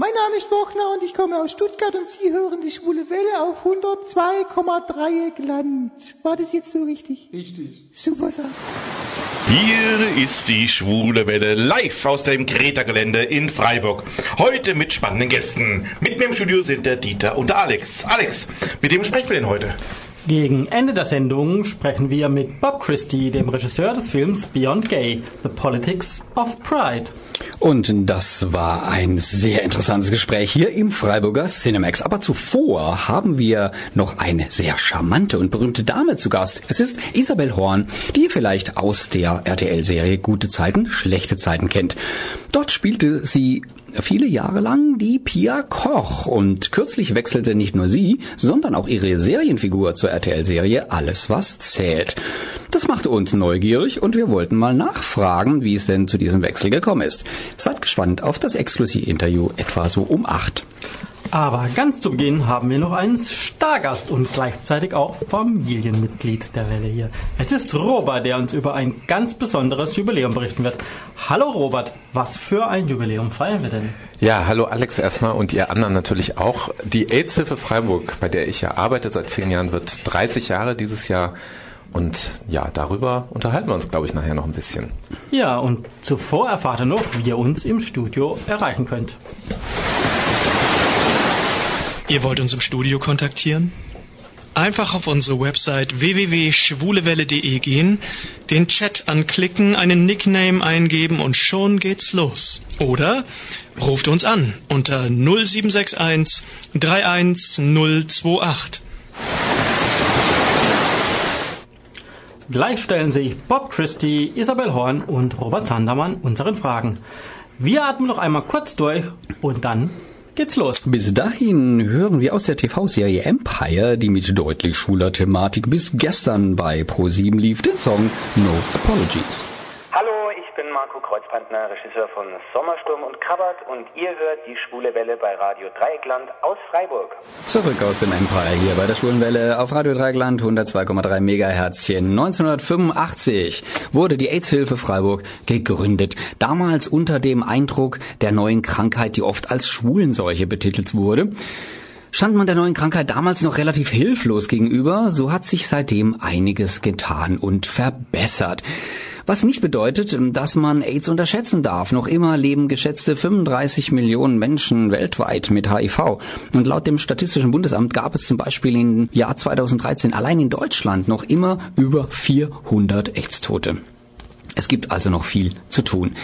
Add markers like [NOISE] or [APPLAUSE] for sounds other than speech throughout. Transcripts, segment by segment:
Mein Name ist Wochner und ich komme aus Stuttgart und Sie hören die schwule Welle auf 102,3 Gland. War das jetzt so richtig? Richtig. Super Sache. Hier ist die Schwule Welle live aus dem Greta-Gelände in Freiburg. Heute mit spannenden Gästen. Mit mir im Studio sind der Dieter und der Alex. Alex, mit wem sprechen wir denn heute? Gegen Ende der Sendung sprechen wir mit Bob Christie, dem Regisseur des Films Beyond Gay, The Politics of Pride. Und das war ein sehr interessantes Gespräch hier im Freiburger Cinemax. Aber zuvor haben wir noch eine sehr charmante und berühmte Dame zu Gast. Es ist Isabel Horn, die ihr vielleicht aus der RTL-Serie Gute Zeiten, schlechte Zeiten kennt. Dort spielte sie viele Jahre lang die Pia Koch und kürzlich wechselte nicht nur sie, sondern auch ihre Serienfigur zur RTL-Serie Alles was zählt. Das machte uns neugierig und wir wollten mal nachfragen, wie es denn zu diesem Wechsel gekommen ist. Seid gespannt auf das Exklusivinterview etwa so um acht. Aber ganz zu Beginn haben wir noch einen Stargast und gleichzeitig auch Familienmitglied der Welle hier. Es ist Robert, der uns über ein ganz besonderes Jubiläum berichten wird. Hallo Robert, was für ein Jubiläum feiern wir denn? Ja, hallo Alex erstmal und ihr anderen natürlich auch. Die AIDS-Hilfe Freiburg, bei der ich ja arbeite seit vielen Jahren, wird 30 Jahre dieses Jahr. Und ja, darüber unterhalten wir uns, glaube ich, nachher noch ein bisschen. Ja, und zuvor erfahrt ihr noch, wie ihr uns im Studio erreichen könnt. Ihr wollt uns im Studio kontaktieren? Einfach auf unsere Website www.schwulewelle.de gehen, den Chat anklicken, einen Nickname eingeben und schon geht's los. Oder ruft uns an unter 0761 31028. Gleich stellen sich Bob Christie, Isabel Horn und Robert Sandermann unseren Fragen. Wir atmen noch einmal kurz durch und dann geht's los. Bis dahin hören wir aus der TV-Serie Empire, die mit deutlich schwuler Thematik bis gestern bei Pro7 lief, den Song No Apologies. Marco Kreuzpantner, Regisseur von Sommersturm und Krabbert und ihr hört die Schwule Welle bei Radio Dreieckland aus Freiburg. Zurück aus dem Empire hier bei der Schwulen Welle auf Radio Dreieckland 102,3 Megaherzchen. 1985 wurde die AIDS-Hilfe Freiburg gegründet. Damals unter dem Eindruck der neuen Krankheit, die oft als Schwulenseuche betitelt wurde stand man der neuen Krankheit damals noch relativ hilflos gegenüber, so hat sich seitdem einiges getan und verbessert. Was nicht bedeutet, dass man AIDS unterschätzen darf. Noch immer leben geschätzte 35 Millionen Menschen weltweit mit HIV. Und laut dem Statistischen Bundesamt gab es zum Beispiel im Jahr 2013 allein in Deutschland noch immer über 400 AIDS-Tote. Es gibt also noch viel zu tun.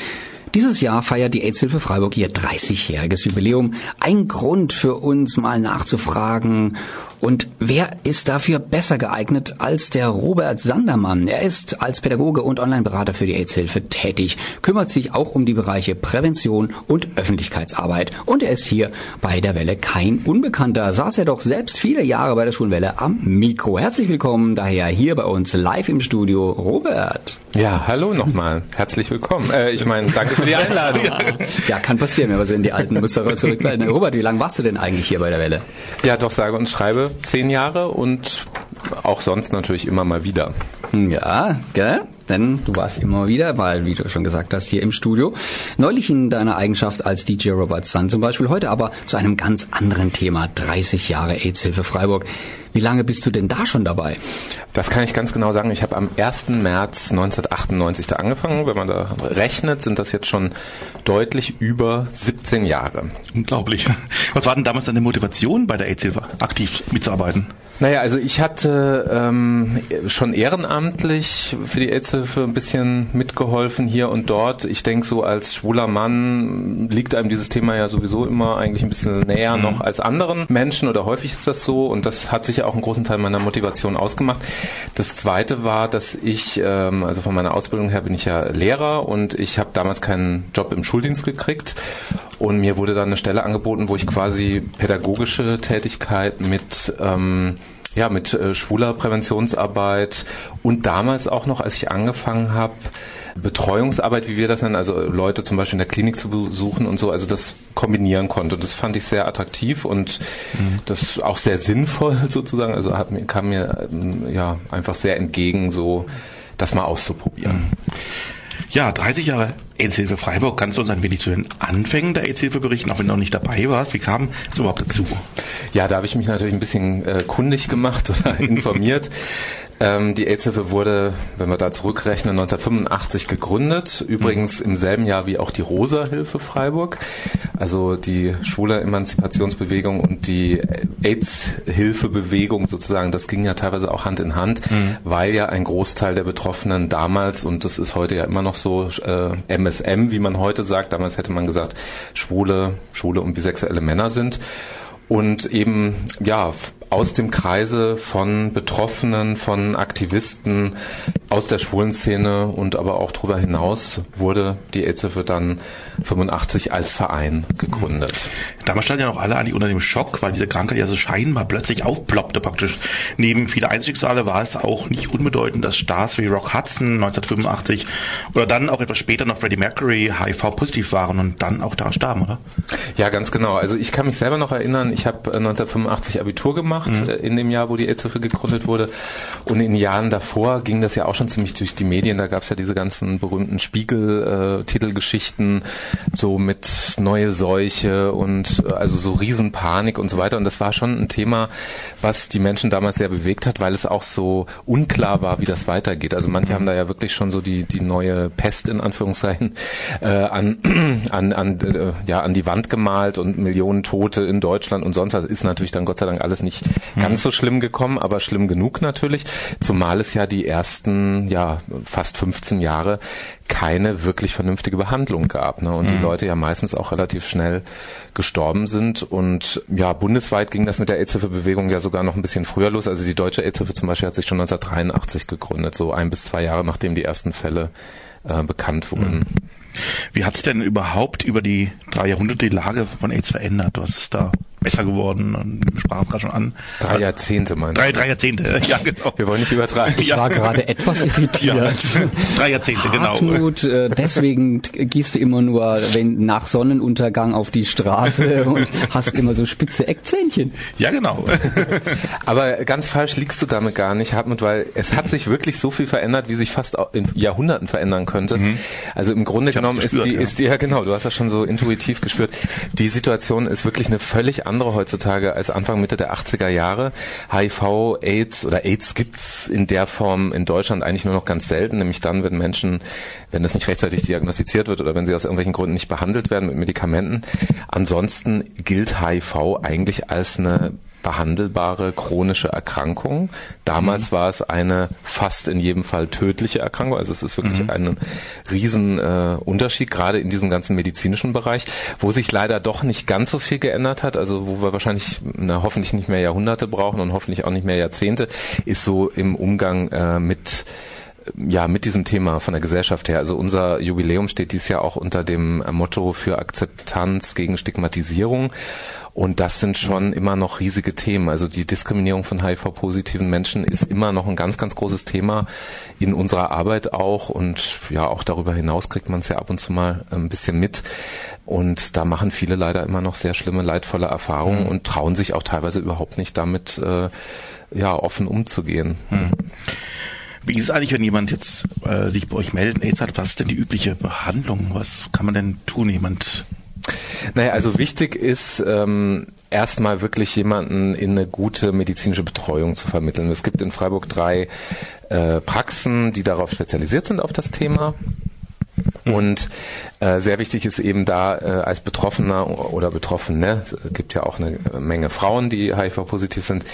Dieses Jahr feiert die AIDS-Hilfe Freiburg ihr 30-jähriges Jubiläum. Ein Grund für uns mal nachzufragen. Und wer ist dafür besser geeignet als der Robert Sandermann? Er ist als Pädagoge und Online-Berater für die AIDS-Hilfe tätig, kümmert sich auch um die Bereiche Prävention und Öffentlichkeitsarbeit. Und er ist hier bei der Welle kein Unbekannter. Saß er doch selbst viele Jahre bei der Schwulenwelle am Mikro. Herzlich willkommen daher hier bei uns live im Studio, Robert. Ja, hallo nochmal. Herzlich willkommen. Äh, ich meine, danke für die Einladung. Ja, kann passieren, wenn wir so in die alten Muster [LAUGHS] zurückbleiben. Robert, wie lange warst du denn eigentlich hier bei der Welle? Ja, doch sage und schreibe zehn Jahre und auch sonst natürlich immer mal wieder. Ja, gell? Denn du warst immer wieder, weil, wie du schon gesagt hast, hier im Studio. Neulich in deiner Eigenschaft als DJ Robert Sun zum Beispiel, heute aber zu einem ganz anderen Thema. 30 Jahre AIDS-Hilfe Freiburg. Wie lange bist du denn da schon dabei? Das kann ich ganz genau sagen. Ich habe am 1. März 1998 da angefangen. Wenn man da rechnet, sind das jetzt schon deutlich über 17 Jahre. Unglaublich. Was war denn damals deine Motivation, bei der AIDS-Hilfe aktiv mitzuarbeiten? Naja, also ich hatte ähm, schon ehrenamtlich für die AIDS-Hilfe ein bisschen mitgeholfen hier und dort. Ich denke, so als schwuler Mann liegt einem dieses Thema ja sowieso immer eigentlich ein bisschen näher mhm. noch als anderen Menschen oder häufig ist das so und das hat sich ja auch einen großen Teil meiner Motivation ausgemacht. Das Zweite war, dass ich, ähm, also von meiner Ausbildung her bin ich ja Lehrer und ich habe damals keinen Job im Schuldienst gekriegt und mir wurde dann eine Stelle angeboten, wo ich quasi pädagogische Tätigkeit mit ähm, ja, mit äh, schwuler Präventionsarbeit und damals auch noch, als ich angefangen habe, Betreuungsarbeit, wie wir das nennen, also Leute zum Beispiel in der Klinik zu besuchen und so, also das kombinieren konnte. Das fand ich sehr attraktiv und mhm. das auch sehr sinnvoll [LAUGHS] sozusagen. Also hat kam mir ähm, ja einfach sehr entgegen, so das mal auszuprobieren. Mhm. Ja, 30 Jahre AIDS-Hilfe Freiburg. Kannst du uns ein wenig zu den Anfängen der AIDS-Hilfe berichten, auch wenn du noch nicht dabei warst? Wie kam es überhaupt dazu? Ja, da habe ich mich natürlich ein bisschen äh, kundig gemacht [LAUGHS] oder informiert. Ähm, die AIDS-Hilfe wurde, wenn wir da zurückrechnen, 1985 gegründet. Übrigens im selben Jahr wie auch die Rosa-Hilfe Freiburg. Also die schwule Emanzipationsbewegung und die AIDS-Hilfebewegung sozusagen, das ging ja teilweise auch Hand in Hand, mhm. weil ja ein Großteil der Betroffenen damals, und das ist heute ja immer noch so, äh, MSM, wie man heute sagt, damals hätte man gesagt, schwule, schwule und bisexuelle Männer sind und eben ja aus dem Kreise von Betroffenen, von Aktivisten aus der schwulen Szene und aber auch darüber hinaus wurde die AIDS-Hilfe dann 85 als Verein gegründet. Damals standen ja noch alle eigentlich unter dem Schock, weil diese Krankheit ja so scheinbar plötzlich aufploppte praktisch. Neben viele Einzelschicksale war es auch nicht unbedeutend, dass Stars wie Rock Hudson 1985 oder dann auch etwas später noch Freddie Mercury HIV-positiv waren und dann auch daran starben, oder? Ja, ganz genau. Also ich kann mich selber noch erinnern, ich habe 1985 Abitur gemacht, mhm. in dem Jahr, wo die AIDS-Hilfe gegründet wurde. Und in Jahren davor ging das ja auch schon ziemlich durch die Medien. Da gab es ja diese ganzen berühmten Spiegel-Titelgeschichten, so mit neue Seuche und äh, also so Riesenpanik und so weiter. Und das war schon ein Thema, was die Menschen damals sehr bewegt hat, weil es auch so unklar war, wie das weitergeht. Also manche haben da ja wirklich schon so die, die neue Pest in Anführungszeichen äh, an, [CLEARS THROAT] an, an, äh, ja, an die Wand gemalt und Millionen Tote in Deutschland und sonst was. Ist natürlich dann Gott sei Dank alles nicht ganz so schlimm gekommen, aber schlimm genug natürlich. Zumal es ja die ersten, ja, fast 15 Jahre keine wirklich vernünftige Behandlung gab. Ne? Und mhm. die Leute ja meistens auch relativ schnell gestorben sind. Und ja, bundesweit ging das mit der AIDS-Hilfe-Bewegung ja sogar noch ein bisschen früher los. Also die deutsche AIDS-Hilfe zum Beispiel hat sich schon 1983 gegründet, so ein bis zwei Jahre nachdem die ersten Fälle äh, bekannt wurden. Mhm. Wie hat sich denn überhaupt über die drei Jahrhunderte die Lage von AIDS verändert? Was ist da besser geworden. Wir sprachen es gerade schon an. Drei Jahrzehnte meinst du? Drei, drei Jahrzehnte, [LAUGHS] ja genau. Wir wollen nicht übertreiben. [LAUGHS] Ich war gerade etwas irritiert. Ja, [LAUGHS] drei Jahrzehnte, genau. Hartmut, äh, deswegen gehst du immer nur wenn nach Sonnenuntergang auf die Straße und hast immer so spitze Eckzähnchen. Ja, genau. Aber ganz falsch liegst du damit gar nicht, Hartmut, weil es hat sich wirklich so viel verändert, wie sich fast in Jahrhunderten verändern könnte. Mhm. Also im Grunde genommen gespürt, ist die, ja. ist die, ja genau, du hast das schon so intuitiv gespürt. Die Situation ist wirklich eine völlig andere andere heutzutage als Anfang Mitte der 80er Jahre. HIV, AIDS oder AIDS gibt's in der Form in Deutschland eigentlich nur noch ganz selten, nämlich dann, wenn Menschen, wenn das nicht rechtzeitig diagnostiziert wird oder wenn sie aus irgendwelchen Gründen nicht behandelt werden mit Medikamenten. Ansonsten gilt HIV eigentlich als eine behandelbare chronische Erkrankung. Damals mhm. war es eine fast in jedem Fall tödliche Erkrankung. Also es ist wirklich mhm. ein riesen äh, Unterschied, gerade in diesem ganzen medizinischen Bereich, wo sich leider doch nicht ganz so viel geändert hat. Also wo wir wahrscheinlich na, hoffentlich nicht mehr Jahrhunderte brauchen und hoffentlich auch nicht mehr Jahrzehnte, ist so im Umgang äh, mit ja, mit diesem Thema von der Gesellschaft her. Also unser Jubiläum steht dies Jahr auch unter dem Motto für Akzeptanz gegen Stigmatisierung. Und das sind schon immer noch riesige Themen. Also die Diskriminierung von HIV-positiven Menschen ist immer noch ein ganz, ganz großes Thema in unserer Arbeit auch. Und ja, auch darüber hinaus kriegt man es ja ab und zu mal ein bisschen mit. Und da machen viele leider immer noch sehr schlimme, leidvolle Erfahrungen mhm. und trauen sich auch teilweise überhaupt nicht damit, äh, ja, offen umzugehen. Mhm. Wie ist es eigentlich, wenn jemand jetzt äh, sich bei euch meldet, AIDS hat, was ist denn die übliche Behandlung? Was kann man denn tun? Jemand naja, also wichtig ist ähm, erstmal wirklich jemanden in eine gute medizinische Betreuung zu vermitteln. Es gibt in Freiburg drei äh, Praxen, die darauf spezialisiert sind auf das Thema. Und äh, sehr wichtig ist eben da äh, als Betroffener oder Betroffene, es gibt ja auch eine Menge Frauen, die HIV-positiv sind,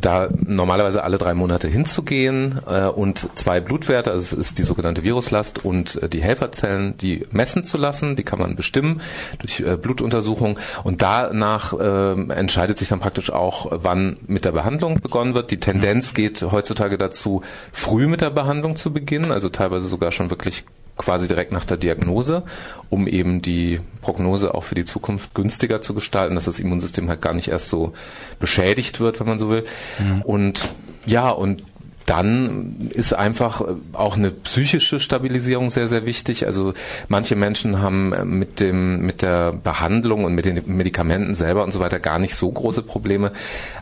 da normalerweise alle drei Monate hinzugehen äh, und zwei Blutwerte, also es ist die sogenannte Viruslast und äh, die Helferzellen, die messen zu lassen, die kann man bestimmen durch äh, Blutuntersuchung und danach äh, entscheidet sich dann praktisch auch, wann mit der Behandlung begonnen wird. Die Tendenz geht heutzutage dazu, früh mit der Behandlung zu beginnen, also teilweise sogar schon wirklich quasi direkt nach der Diagnose, um eben die Prognose auch für die Zukunft günstiger zu gestalten, dass das Immunsystem halt gar nicht erst so beschädigt wird, wenn man so will. Mhm. Und ja, und dann ist einfach äh, auch eine psychische Stabilisierung sehr, sehr wichtig. Also manche Menschen haben äh, mit dem, mit der Behandlung und mit den Medikamenten selber und so weiter gar nicht so große Probleme,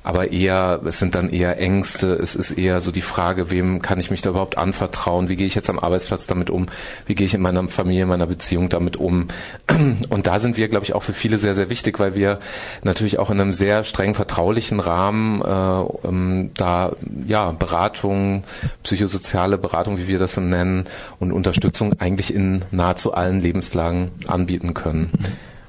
aber eher, es sind dann eher Ängste, es ist eher so die Frage, wem kann ich mich da überhaupt anvertrauen, wie gehe ich jetzt am Arbeitsplatz damit um, wie gehe ich in meiner Familie, in meiner Beziehung damit um. [CLEARS THROAT] Und da sind wir, glaube ich, auch für viele sehr, sehr wichtig, weil wir natürlich auch in einem sehr streng vertraulichen Rahmen äh, ähm, da ja Beratung Beratung, psychosoziale Beratung, wie wir das nennen, und Unterstützung eigentlich in nahezu allen Lebenslagen anbieten können.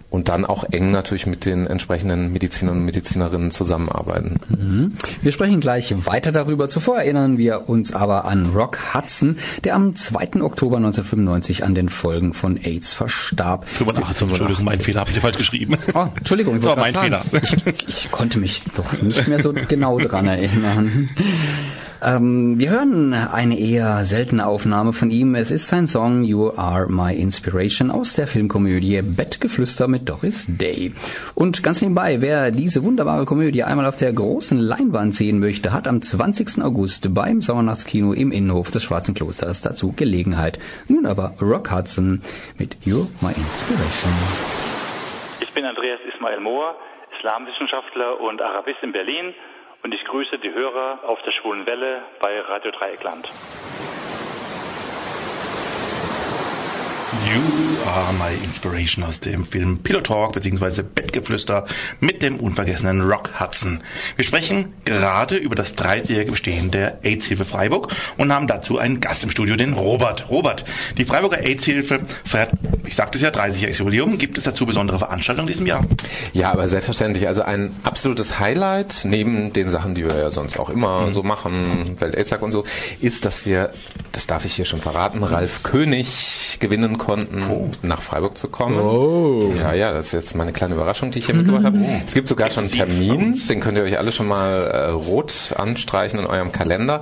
Und dann auch eng natürlich mit den entsprechenden Medizinern und Medizinerinnen zusammenarbeiten. Mhm. Wir sprechen gleich weiter darüber. Zuvor erinnern wir uns aber an Rock Hudson, der am 2. Oktober 1995 an den Folgen von AIDS verstarb. 85, Entschuldigung, mein Fehler, habe ich falsch geschrieben. Oh, Entschuldigung, das war mein sagen. Fehler. Ich, ich konnte mich doch nicht mehr so genau dran erinnern. Ähm, wir hören eine eher seltene Aufnahme von ihm. Es ist sein Song You Are My Inspiration aus der Filmkomödie Bettgeflüster mit Doris Day. Und ganz nebenbei, wer diese wunderbare Komödie einmal auf der großen Leinwand sehen möchte, hat am 20. August beim Sommernachtskino im Innenhof des Schwarzen Klosters dazu Gelegenheit. Nun aber Rock Hudson mit You My Inspiration. Ich bin Andreas Ismail Mohr, Islamwissenschaftler und Arabist in Berlin und ich grüße die Hörer auf der Schwulen Welle bei Radio Dreieckland. You Are My Inspiration aus dem Film Pillow Talk bzw. Bettgeflüster mit dem unvergessenen Rock Hudson. Wir sprechen gerade über das 30-jährige Bestehen der AIDS-Hilfe Freiburg und haben dazu einen Gast im Studio, den Robert. Robert, die Freiburger AIDS-Hilfe feiert, ich sagte es ja, 30-jähriges Jubiläum. Gibt es dazu besondere Veranstaltungen in diesem Jahr? Ja, aber selbstverständlich. Also ein absolutes Highlight neben den Sachen, die wir ja sonst auch immer mhm. so machen, Welt-AIDS-Tag und so, ist, dass wir, das darf ich hier schon verraten, Ralf König gewinnen konnten, oh. nach Freiburg zu kommen. Oh. Ja, ja, das ist jetzt meine kleine Überraschung, die ich hier mhm. mitgebracht habe. Oh. Es gibt sogar schon einen Termin, den könnt ihr euch alle schon mal äh, rot anstreichen in eurem Kalender.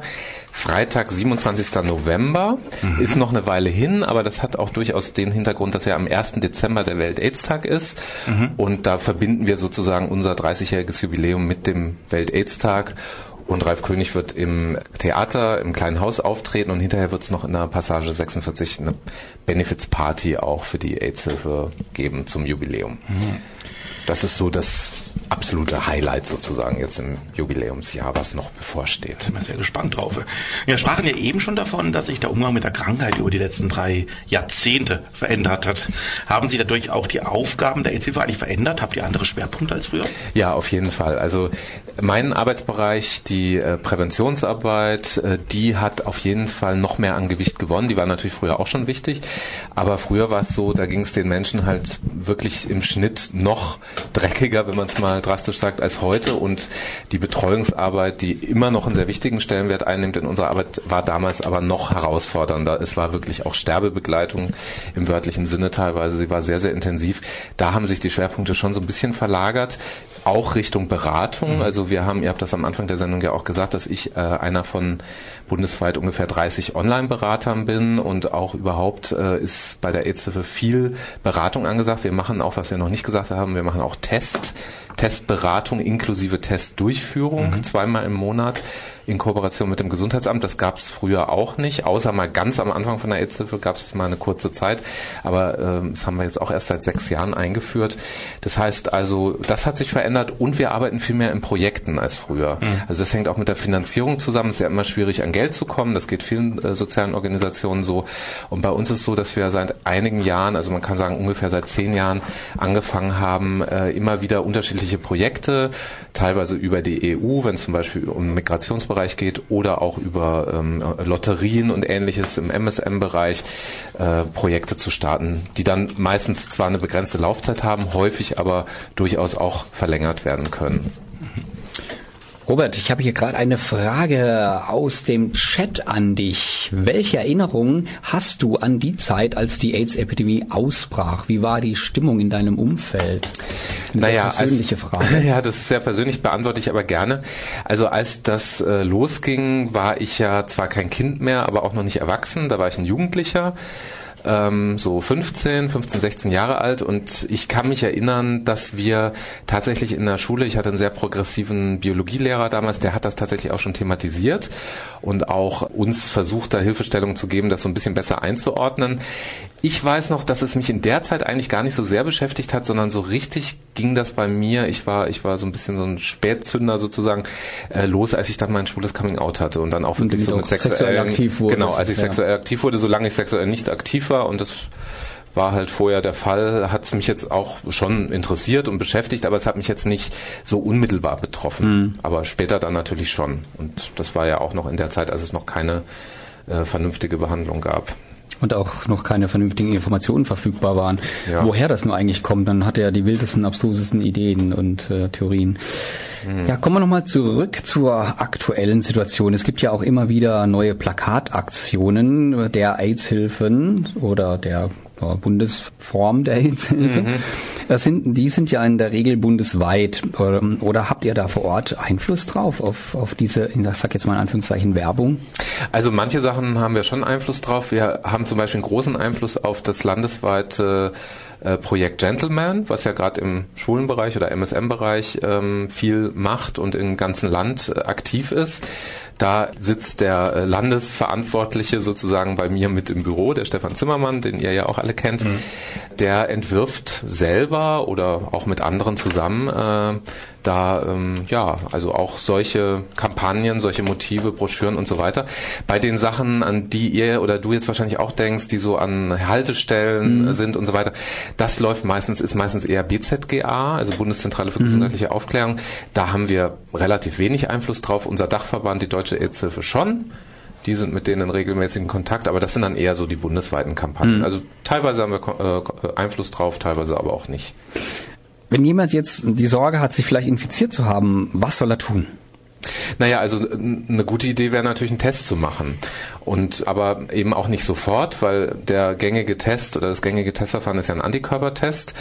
Freitag, 27. November, mhm. ist noch eine Weile hin, aber das hat auch durchaus den Hintergrund, dass ja am 1. Dezember der Welt-AIDS-Tag ist. Mhm. Und da verbinden wir sozusagen unser 30-jähriges Jubiläum mit dem Welt-AIDS-Tag. Und Ralf König wird im Theater, im kleinen Haus auftreten und hinterher wird es noch in der Passage 46 eine Benefits-Party auch für die AIDS-Hilfe geben zum Jubiläum. Mhm. Das ist so das absolute Highlight sozusagen jetzt im Jubiläumsjahr, was noch bevorsteht. Ich bin sehr gespannt drauf. Wir sprachen ja eben schon davon, dass sich der Umgang mit der Krankheit über die letzten drei Jahrzehnte verändert hat. Haben Sie dadurch auch die Aufgaben der AIDS-Hilfe eigentlich verändert? Habt ihr andere Schwerpunkte als früher? Ja, auf jeden Fall. Also mein Arbeitsbereich, die äh, Präventionsarbeit, äh, die hat auf jeden Fall noch mehr an Gewicht gewonnen. Die war natürlich früher auch schon wichtig, aber früher war es so, da ging es den Menschen halt wirklich im Schnitt noch dreckiger, wenn man es mal drastisch sagt, als heute. Und die Betreuungsarbeit, die immer noch einen sehr wichtigen Stellenwert einnimmt in unserer Arbeit, war damals aber noch herausfordernder. Es war wirklich auch Sterbebegleitung im wörtlichen Sinne teilweise. Sie war sehr, sehr intensiv. Da haben sich die Schwerpunkte schon so ein bisschen verlagert auch Richtung Beratung. Mhm. Also wir haben, ihr habt das am Anfang der Sendung ja auch gesagt, dass ich äh, einer von bundesweit ungefähr 30 Online-Beratern bin und auch überhaupt äh, ist bei der AIDS-Hilfe viel Beratung angesagt. Wir machen auch, was wir noch nicht gesagt haben, wir machen auch Test, Testberatung inklusive Testdurchführung mhm. zweimal im Monat in Kooperation mit dem Gesundheitsamt. Das gab es früher auch nicht, außer mal ganz am Anfang von der AIDS-Hilfe gab es mal eine kurze Zeit, aber äh, das haben wir jetzt auch erst seit sechs Jahren eingeführt. Das heißt also, das hat sich verändert und wir arbeiten viel mehr in Projekten als früher. Mhm. Also das hängt auch mit der Finanzierung zusammen. Es ist ja immer schwierig, an Geld zu kommen. Das geht vielen äh, sozialen Organisationen so. Und bei uns ist es so, dass wir seit einigen Jahren, also man kann sagen ungefähr seit zehn Jahren, angefangen haben, äh, immer wieder unterschiedliche Projekte, teilweise über die EU, wenn es zum Beispiel um Migrationsbereich bereich geht oder auch über ähm, Lotterien und ähnliches im MSM-Bereich äh, Projekte zu starten, die dann meistens zwar eine begrenzte Laufzeit haben, häufig aber durchaus auch verlängert werden können. Robert, ich habe hier gerade eine Frage aus dem Chat an dich. Welche Erinnerungen hast du an die Zeit, als die AIDS-Epidemie ausbrach? Wie war die Stimmung in deinem Umfeld? Eine naja, persönliche als, Frage. [LAUGHS] Ja, das ist sehr persönlich, beantworte ich aber gerne. Also als das äh, losging, war ich ja zwar kein Kind mehr, aber auch noch nicht erwachsen. Da war ich ein Jugendlicher ähm, so 15, 15, 16 Jahre alt und ich kann mich erinnern, dass wir tatsächlich in der Schule, ich hatte einen sehr progressiven Biologielehrer damals, der hat das tatsächlich auch schon thematisiert und auch uns versucht, da Hilfestellung zu geben, das so ein bisschen besser einzuordnen. Ich weiß noch, dass es mich in der Zeit eigentlich gar nicht so sehr beschäftigt hat, sondern so richtig ging das bei mir. Ich war, ich war so ein bisschen so ein Spätzünder sozusagen äh, los, als ich dann mein schwules Coming Out hatte und dann auch wirklich so mit sexuell, aktiv wurde. Genau, als ich Ja. sexuell aktiv wurde, solange ich sexuell nicht aktiv war und das war halt vorher der Fall, hat es mich jetzt auch schon interessiert und beschäftigt, aber es hat mich jetzt nicht so unmittelbar betroffen. Aber später dann natürlich schon. Und das war ja auch noch in der Zeit, als es noch keine äh, vernünftige Behandlung gab. Und auch noch keine vernünftigen Informationen verfügbar waren, Ja. woher das nur eigentlich kommt. Dann hat er die wildesten, abstrusesten Ideen und äh, Theorien. Hm. Ja, kommen wir nochmal zurück zur aktuellen Situation. Es gibt ja auch immer wieder neue Plakataktionen der AIDS-Hilfen oder der Bundesform der AIDS-Hilfe. Mhm. Das sind, die sind ja in der Regel bundesweit. Oder, oder habt ihr da vor Ort Einfluss drauf, auf, auf diese, ich sag jetzt mal in Anführungszeichen, Werbung? Also manche Sachen haben wir schon Einfluss drauf. Wir haben zum Beispiel einen großen Einfluss auf das landesweite äh, Projekt Gentleman, was ja gerade im Schulenbereich oder MSM-Bereich ähm, viel macht und im ganzen Land äh, aktiv ist. Da sitzt der äh, Landesverantwortliche sozusagen bei mir mit im Büro, der Stefan Zimmermann, den ihr ja auch alle kennt. Der entwirft selber oder auch mit anderen zusammen äh, da ähm, ja also auch solche Kampagnen, solche Motive, Broschüren und so weiter. Bei den Sachen, an die ihr oder du jetzt wahrscheinlich auch denkst, die so an Haltestellen äh, sind und so weiter, das läuft meistens ist meistens eher BZGA, also Bundeszentrale für gesundheitliche Aufklärung. Da haben wir relativ wenig Einfluss drauf. Unser Dachverband, die Deutsche AIDS-Hilfe schon. Die sind mit denen in regelmäßigen Kontakt, aber das sind dann eher so die bundesweiten Kampagnen. Also teilweise haben wir Ko- äh, Einfluss drauf, teilweise aber auch nicht. Wenn jemand jetzt die Sorge hat, sich vielleicht infiziert zu haben, was soll er tun? Naja, also eine gute Idee wäre natürlich einen Test zu machen. Und aber eben auch nicht sofort, weil der gängige Test oder das gängige Testverfahren ist ja ein Antikörpertest.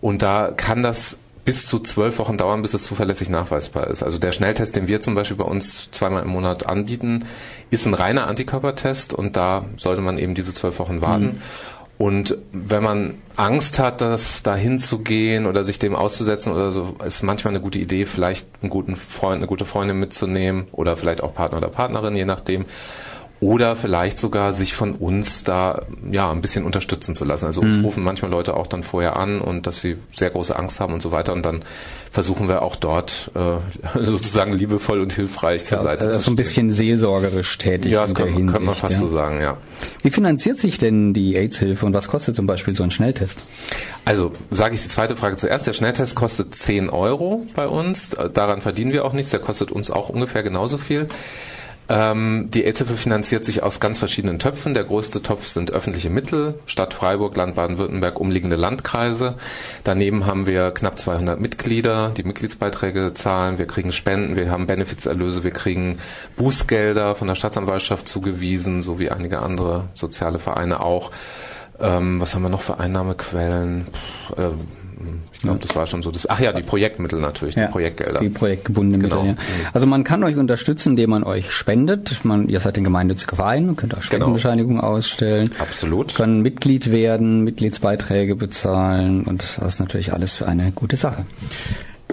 Und da kann das bis zu zwölf Wochen dauern, bis es zuverlässig nachweisbar ist. Also der Schnelltest, den wir zum Beispiel bei uns zweimal im Monat anbieten, ist ein reiner Antikörpertest und da sollte man eben diese zwölf Wochen warten. Und wenn man Angst hat, das dahin zu gehen oder sich dem auszusetzen oder so, ist manchmal eine gute Idee, vielleicht einen guten Freund, eine gute Freundin mitzunehmen oder vielleicht auch Partner oder Partnerin, je nachdem. Oder vielleicht sogar sich von uns da ja ein bisschen unterstützen zu lassen. Also uns rufen manchmal Leute auch dann vorher an und dass sie sehr große Angst haben und so weiter. Und dann versuchen wir auch dort äh, [LAUGHS] sozusagen liebevoll und hilfreich zur Seite also zu so ein stehen. bisschen seelsorgerisch tätig. ja, das der könnte, könnte man Hinsicht, fast ja. so sagen, ja. Wie finanziert sich denn die AIDS-Hilfe und was kostet zum Beispiel so ein Schnelltest? Also sage ich die zweite Frage zuerst. Der Schnelltest kostet 10 Euro bei uns. Daran verdienen wir auch nichts. Der kostet uns auch ungefähr genauso viel. Ähm, die AIDS-Hilfe finanziert sich aus ganz verschiedenen Töpfen. Der größte Topf sind öffentliche Mittel, Stadt Freiburg, Land Baden-Württemberg, umliegende Landkreise. Daneben haben wir knapp 200 Mitglieder, die Mitgliedsbeiträge zahlen. Wir kriegen Spenden, wir haben Benefizerlöse, wir kriegen Bußgelder von der Staatsanwaltschaft zugewiesen, so wie einige andere soziale Vereine auch. Ähm, was haben wir noch für Einnahmequellen? Pff, ähm, ich glaube, das war schon so. Das, ach ja, die Projektmittel natürlich, die Projektgelder. Die projektgebundenen Genau. Mittel, ja. Also man kann euch unterstützen, indem man euch spendet. Man, ihr seid ein gemeinnütziger Verein, man könnt auch Spendenbescheinigung ausstellen. Absolut. Kann Mitglied werden, Mitgliedsbeiträge bezahlen und das ist natürlich alles für eine gute Sache.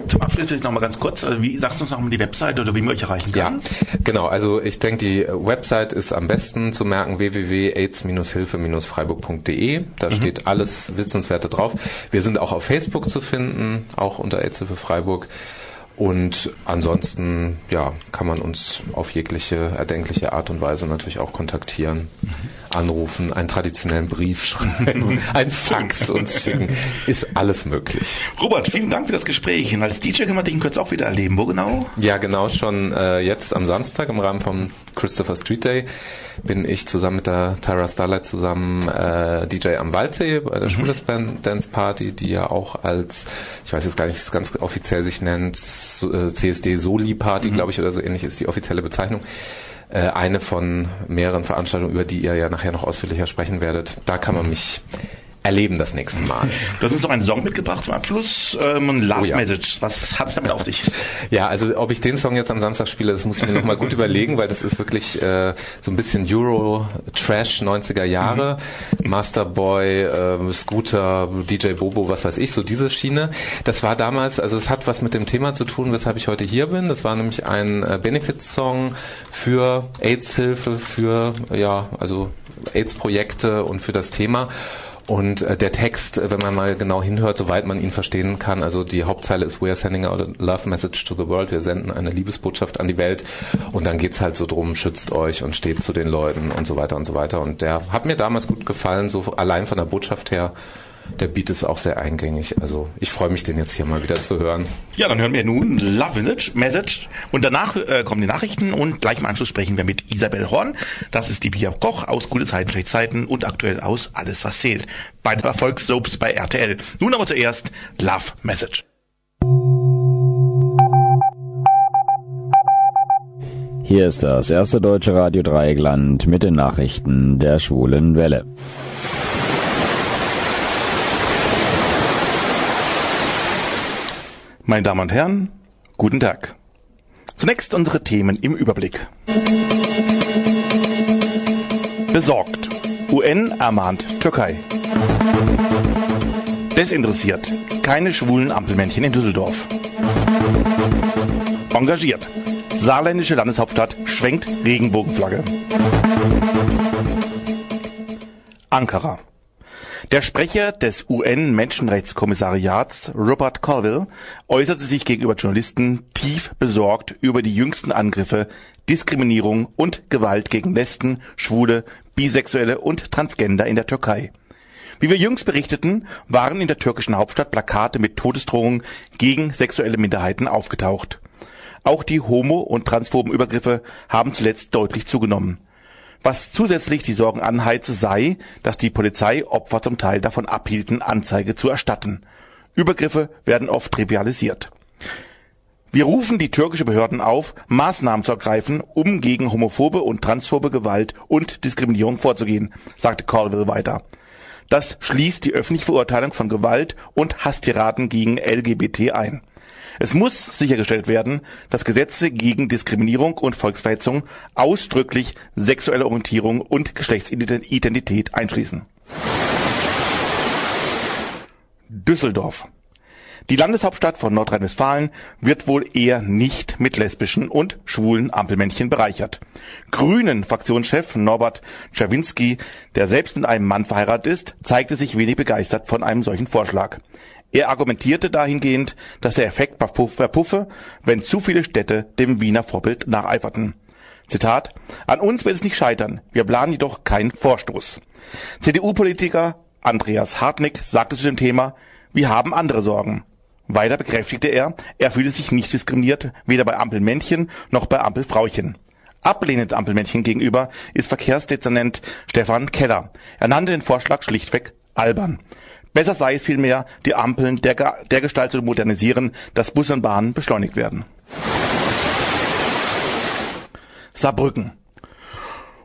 Zum Abschluss vielleicht noch mal ganz kurz, äh, wie sagst du uns noch mal die Webseite oder wie man euch erreichen Ja, kann? genau. Also ich denke, die Website ist am besten zu merken www.aids-hilfe-freiburg.de. Da steht alles Wissenswerte drauf. Wir sind auch auf Facebook zu finden, auch unter AIDS-Hilfe Freiburg. Und ansonsten, ja, kann man uns auf jegliche erdenkliche Art und Weise natürlich auch kontaktieren, anrufen, einen traditionellen Brief [LAUGHS] schreiben, ein Fax uns schicken. Ist alles möglich. Robert, vielen Dank für das Gespräch. Und als DJ können wir dich Kürze auch wieder erleben. Wo genau? Ja, genau, schon äh, jetzt am Samstag im Rahmen vom Christopher Street Day bin ich zusammen mit der Tyra Starlight zusammen äh, DJ am Waldsee bei der Band Dance Party, die ja auch als, ich weiß jetzt gar nicht, wie es ganz offiziell sich nennt, äh, CSD Soli Party, glaube ich, oder so ähnlich ist die offizielle Bezeichnung. Äh, eine von mehreren Veranstaltungen, über die ihr ja nachher noch ausführlicher sprechen werdet. Da kann man mich erleben das nächste Mal. [LAUGHS] Du hast uns noch einen Song mitgebracht zum Abschluss, ähm, ein Love Oh ja. Message. Was hat es damit auf sich? Ja, also ob ich den Song jetzt am Samstag spiele, das muss ich mir nochmal gut [LAUGHS] überlegen, weil das ist wirklich äh, so ein bisschen Euro-Trash 90er Jahre. Masterboy, äh, Scooter, DJ Bobo, was weiß ich, so diese Schiene. Das war damals, also es hat was mit dem Thema zu tun, weshalb ich heute hier bin. Das war nämlich ein äh, Benefit-Song für AIDS-Hilfe, für ja, also AIDS-Projekte und für das Thema. Und äh, der Text, äh, wenn man mal genau hinhört, soweit man ihn verstehen kann, also die Hauptzeile ist We are sending out a love message to the world, wir senden eine Liebesbotschaft an die Welt und dann geht's halt so drum, schützt euch und steht zu den Leuten und so weiter und so weiter. Und der hat mir damals gut gefallen, so allein von der Botschaft her. Der Beat ist auch sehr eingängig, also ich freue mich, den jetzt hier mal wieder zu hören. Ja, dann hören wir nun Love Message, Message und danach äh, kommen die Nachrichten und gleich im Anschluss sprechen wir mit Isabel Horn. Das ist die Pia Koch aus Gute Zeiten, Schlechte Zeiten und aktuell aus Alles, was zählt. Beide Erfolgssoaps bei RTL. Nun aber zuerst Love Message. Hier ist das erste deutsche Radio Dreieckland mit den Nachrichten der schwulen Welle. Meine Damen und Herren, guten Tag. Zunächst unsere Themen im Überblick. Besorgt. UN ermahnt Türkei. Desinteressiert. Keine schwulen Ampelmännchen in Düsseldorf. Engagiert. Saarländische Landeshauptstadt schwenkt Regenbogenflagge. Ankara. Der Sprecher des UN-Menschenrechtskommissariats, Robert Colville, äußerte sich gegenüber Journalisten tief besorgt über die jüngsten Angriffe, Diskriminierung und Gewalt gegen Lesben, Schwule, Bisexuelle und Transgender in der Türkei. Wie wir jüngst berichteten, waren in der türkischen Hauptstadt Plakate mit Todesdrohungen gegen sexuelle Minderheiten aufgetaucht. Auch die homo- und transphoben Übergriffe haben zuletzt deutlich zugenommen. Was zusätzlich die Sorgen anheize, sei, dass die Polizei Opfer zum Teil davon abhielten, Anzeige zu erstatten. Übergriffe werden oft trivialisiert. Wir rufen die türkische Behörden auf, Maßnahmen zu ergreifen, um gegen homophobe und transphobe Gewalt und Diskriminierung vorzugehen, sagte Colville weiter. Das schließt die öffentliche Verurteilung von Gewalt und Hasstiraden gegen LGBT ein. Es muss sichergestellt werden, dass Gesetze gegen Diskriminierung und Volksverhetzung ausdrücklich sexuelle Orientierung und Geschlechtsidentität einschließen. Düsseldorf. Die Landeshauptstadt von Nordrhein-Westfalen wird wohl eher nicht mit lesbischen und schwulen Ampelmännchen bereichert. Grünen-Fraktionschef Norbert Czerwinski, der selbst mit einem Mann verheiratet ist, zeigte sich wenig begeistert von einem solchen Vorschlag. Er argumentierte dahingehend, dass der Effekt verpuffe, wenn zu viele Städte dem Wiener Vorbild nacheiferten. Zitat, an uns wird es nicht scheitern, wir planen jedoch keinen Vorstoß. CDU-Politiker Andreas Hartnick sagte zu dem Thema, wir haben andere Sorgen. Weiter bekräftigte er, er fühle sich nicht diskriminiert, weder bei Ampelmännchen noch bei Ampelfrauchen. Ablehnend Ampelmännchen gegenüber ist Verkehrsdezernent Stefan Keller. Er nannte den Vorschlag schlichtweg albern. Besser sei es vielmehr, die Ampeln der, Gestalt zu modernisieren, dass Bus und Bahnen beschleunigt werden. Saarbrücken.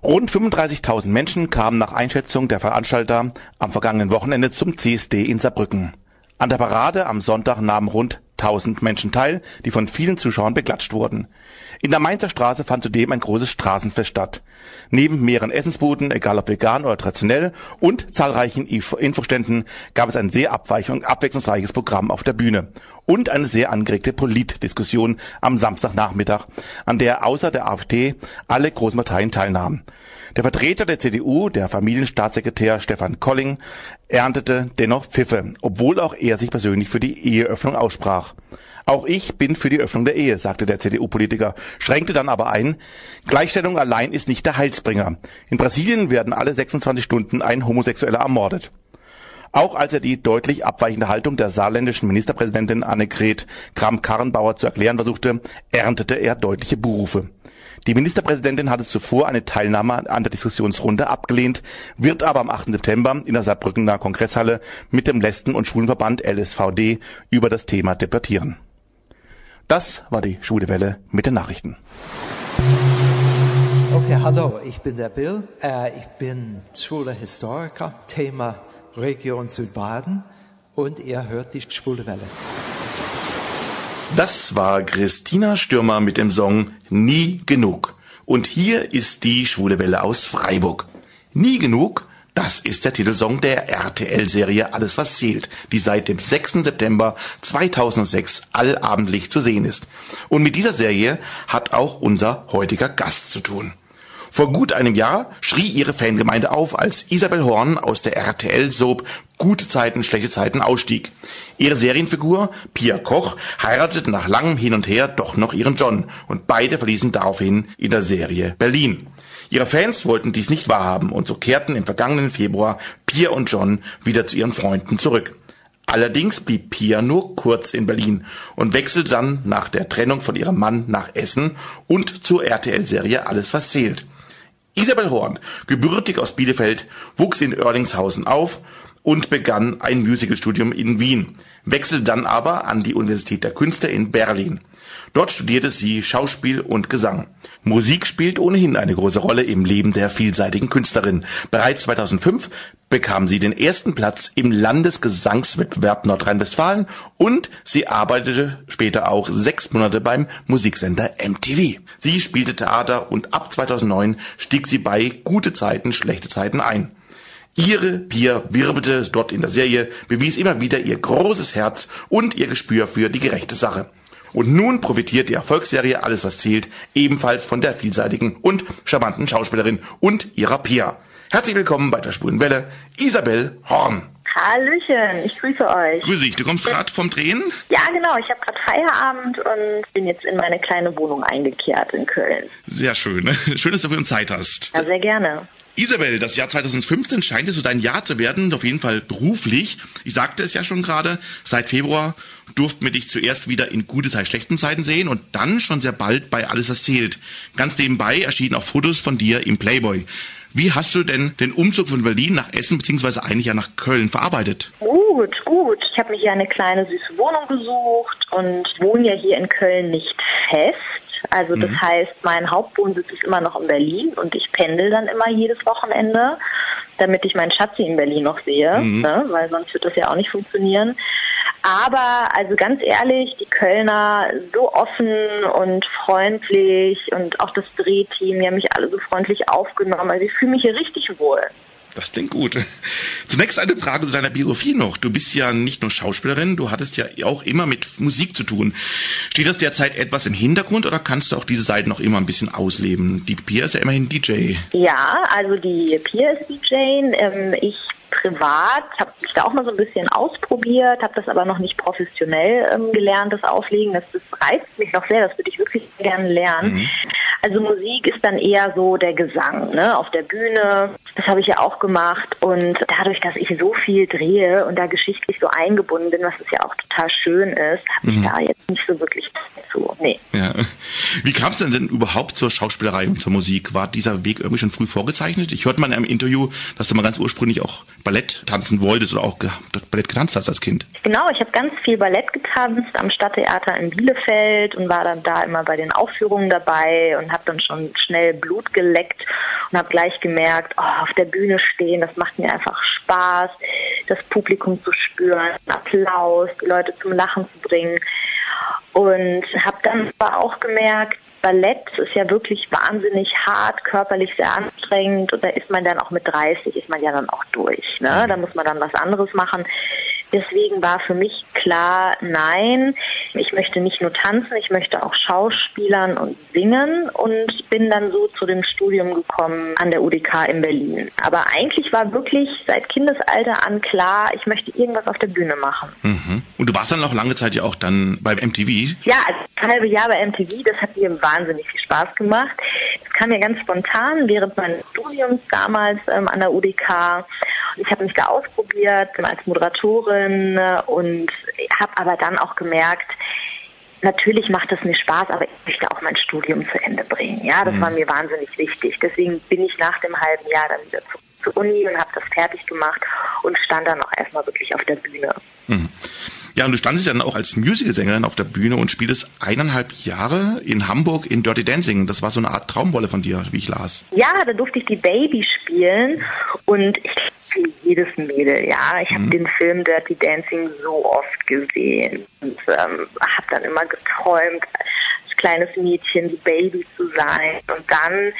Rund 35.000 Menschen kamen nach Einschätzung der Veranstalter am vergangenen Wochenende zum CSD in Saarbrücken. An der Parade am Sonntag nahmen rund 1000 Menschen teil, die von vielen Zuschauern beklatscht wurden. In der Mainzer Straße fand zudem ein großes Straßenfest statt. Neben mehreren Essensbuden, egal ob vegan oder traditionell, und zahlreichen Infoständen gab es ein sehr abwechslungsreiches Programm auf der Bühne und eine sehr angeregte Politdiskussion am Samstagnachmittag, an der außer der AfD alle großen Parteien teilnahmen. Der Vertreter der CDU, der Familienstaatssekretär Stefan Colling, erntete dennoch Pfiffe, obwohl auch er sich persönlich für die Eheöffnung aussprach. Auch ich bin für die Öffnung der Ehe, sagte der CDU-Politiker, schränkte dann aber ein, Gleichstellung allein ist nicht der Heilsbringer. In Brasilien werden alle 26 Stunden ein Homosexueller ermordet. Auch als er die deutlich abweichende Haltung der saarländischen Ministerpräsidentin Annegret Kramp-Karrenbauer zu erklären versuchte, erntete er deutliche Buhrufe. Die Ministerpräsidentin hatte zuvor eine Teilnahme an der Diskussionsrunde abgelehnt, wird aber am 8. September in der Saarbrückener Kongresshalle mit dem Lesben- und Schwulenverband LSVD über das Thema debattieren. Das war die Schwule Welle mit den Nachrichten. Okay, hallo, ich bin der Bill. Äh, ich bin schwuler Historiker. Thema Region Südbaden und ihr hört die Schwule Welle. Das war Christina Stürmer mit dem Song Nie genug. Und hier ist die Schwule Welle aus Freiburg. Nie genug das ist der Titelsong der RTL-Serie Alles was zählt, die seit dem 6. September 2006 allabendlich zu sehen ist. Und mit dieser Serie hat auch unser heutiger Gast zu tun. Vor gut einem Jahr schrie ihre Fangemeinde auf, als Isabel Horn aus der RTL-Soap Gute Zeiten, schlechte Zeiten ausstieg. Ihre Serienfigur, Pia Koch, heiratete nach langem Hin und Her doch noch ihren John und beide verließen daraufhin in der Serie Berlin. Ihre Fans wollten dies nicht wahrhaben und so kehrten im vergangenen Februar Pia und John wieder zu ihren Freunden zurück. Allerdings blieb Pia nur kurz in Berlin und wechselte dann nach der Trennung von ihrem Mann nach Essen und zur RTL-Serie Alles was zählt. Isabel Horn, gebürtig aus Bielefeld, wuchs in Oerlingshausen auf und begann ein Musicalstudium in Wien, wechselte dann aber an die Universität der Künste in Berlin. Dort studierte sie Schauspiel und Gesang. Musik spielt ohnehin eine große Rolle im Leben der vielseitigen Künstlerin. Bereits 2005 bekam sie den ersten Platz im Landesgesangswettbewerb Nordrhein-Westfalen und sie arbeitete später auch sechs Monate beim Musiksender MTV. Sie spielte Theater und ab 2009 stieg sie bei Gute Zeiten, schlechte Zeiten ein. Ihre Pia wirbelte dort in der Serie, bewies immer wieder ihr großes Herz und ihr Gespür für die gerechte Sache. Und nun profitiert die Erfolgsserie Alles was zählt ebenfalls von der vielseitigen und charmanten Schauspielerin und ihrer Pia. Herzlich willkommen bei der Spurenwelle, Isabel Horn. Hallöchen, ich grüße euch. Grüße dich, du kommst gerade vom Drehen? Ja, genau, ich habe gerade Feierabend und bin jetzt in meine kleine Wohnung eingekehrt in Köln. Sehr schön. [LAUGHS] Schön, dass du für uns Zeit hast. Ja, sehr gerne. Isabel, das Jahr 2015 scheint es so dein Jahr zu werden, auf jeden Fall beruflich. Ich sagte es ja schon gerade, seit Februar durften wir dich zuerst wieder in gute Zeit, schlechten Zeiten sehen und dann schon sehr bald bei Alles was zählt. Ganz nebenbei erschienen auch Fotos von dir im Playboy. Wie hast du denn den Umzug von Berlin nach Essen beziehungsweise eigentlich ja nach Köln verarbeitet? Gut, gut. Ich habe mir hier eine kleine süße Wohnung gesucht und wohne ja hier in Köln nicht fest. Also das mhm. heißt, mein Hauptwohnsitz ist immer noch in Berlin und ich pendel dann immer jedes Wochenende, damit ich meinen Schatzi in Berlin noch sehe, mhm. ne? weil sonst wird das ja auch nicht funktionieren. Aber also ganz ehrlich, die Kölner so offen und freundlich und auch das Drehteam, die haben mich alle so freundlich aufgenommen. Also ich fühle mich hier richtig wohl. Das klingt gut. Zunächst eine Frage zu deiner Biografie noch. Du bist ja nicht nur Schauspielerin, du hattest ja auch immer mit Musik zu tun. Steht das derzeit etwas im Hintergrund oder kannst du auch diese Seite noch immer ein bisschen ausleben? Die Pia ist ja immerhin DJ. Ja, also die Pia ist DJ. Ähm, ich privat, habe mich da auch mal so ein bisschen ausprobiert, habe das aber noch nicht professionell ähm, gelernt, das Auflegen. Das, das reizt mich noch sehr, das würde ich wirklich gerne lernen. Mhm. Also Musik ist dann eher so der Gesang, ne, auf der Bühne. Das habe ich ja auch gemacht und dadurch, dass ich so viel drehe und da geschichtlich so eingebunden bin, was es ja auch total schön ist, habe mhm. ich da jetzt nicht so wirklich zu. Nee. Ja. Wie kam es denn denn überhaupt zur Schauspielerei und zur Musik? War dieser Weg irgendwie schon früh vorgezeichnet? Ich hörte mal in einem Interview, dass du mal ganz ursprünglich auch Ballett tanzen wolltest oder auch Ballett getanzt hast als Kind. Genau, ich habe ganz viel Ballett getanzt am Stadttheater in Bielefeld und war dann da immer bei den Aufführungen dabei und habe dann schon schnell Blut geleckt und habe gleich gemerkt, oh, auf der Bühne stehen, das macht mir einfach Spaß, das Publikum zu spüren, Applaus, die Leute zum Lachen zu bringen. Und habe dann aber auch gemerkt, Ballett ist ja wirklich wahnsinnig hart, körperlich sehr anstrengend und da ist man dann auch mit 30, ist man ja dann auch durch. Ne? Da muss man dann was anderes machen. Deswegen war für mich klar, nein, ich möchte nicht nur tanzen, ich möchte auch Schauspielern und singen und bin dann so zu dem Studium gekommen an der UDK in Berlin. Aber eigentlich war wirklich seit Kindesalter an klar, ich möchte irgendwas auf der Bühne machen. Mhm. Und du warst dann noch lange Zeit ja auch dann bei MTV? Ja, also ein halbes Jahr bei MTV, das hat mir wahnsinnig viel Spaß gemacht. Das kam mir ganz spontan während meines Studiums damals ähm, an der UDK. Ich habe mich da ausprobiert als Moderatorin äh, und habe aber dann auch gemerkt, natürlich macht es mir Spaß, aber ich möchte auch mein Studium zu Ende bringen. Ja, das mhm. war mir wahnsinnig wichtig. Deswegen bin ich nach dem halben Jahr dann wieder zurück zur Uni und habe das fertig gemacht und stand dann auch erstmal wirklich auf der Bühne. Mhm. Ja, und du standest ja dann auch als Musicalsängerin auf der Bühne und spieltest eineinhalb Jahre in Hamburg in Dirty Dancing. Das war so eine Art Traumrolle von dir, wie ich las. Ja, da durfte ich die Baby spielen und ich wie jedes Mädel, ja. Ich habe Mhm. den Film Dirty Dancing so oft gesehen und ähm, habe dann immer geträumt, als kleines Mädchen, die Baby zu sein. Und dann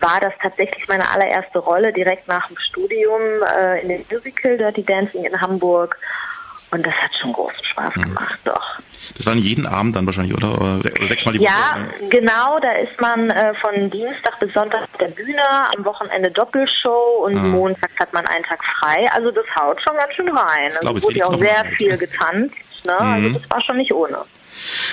war das tatsächlich meine allererste Rolle direkt nach dem Studium äh, in dem Musical Dirty Dancing in Hamburg. Und das hat schon großen Spaß Mhm. gemacht, doch. Das waren jeden Abend dann wahrscheinlich, oder? Oder se- oder sechsmal die Woche? Ja, genau, da ist man äh, von Dienstag bis Sonntag auf der Bühne, am Wochenende Doppelshow und Ah. montags hat man einen Tag frei. Also das haut schon ganz schön rein. glaub, Also wurde ja auch sehr viel getanzt. Ne? Also Mhm. das war schon nicht ohne.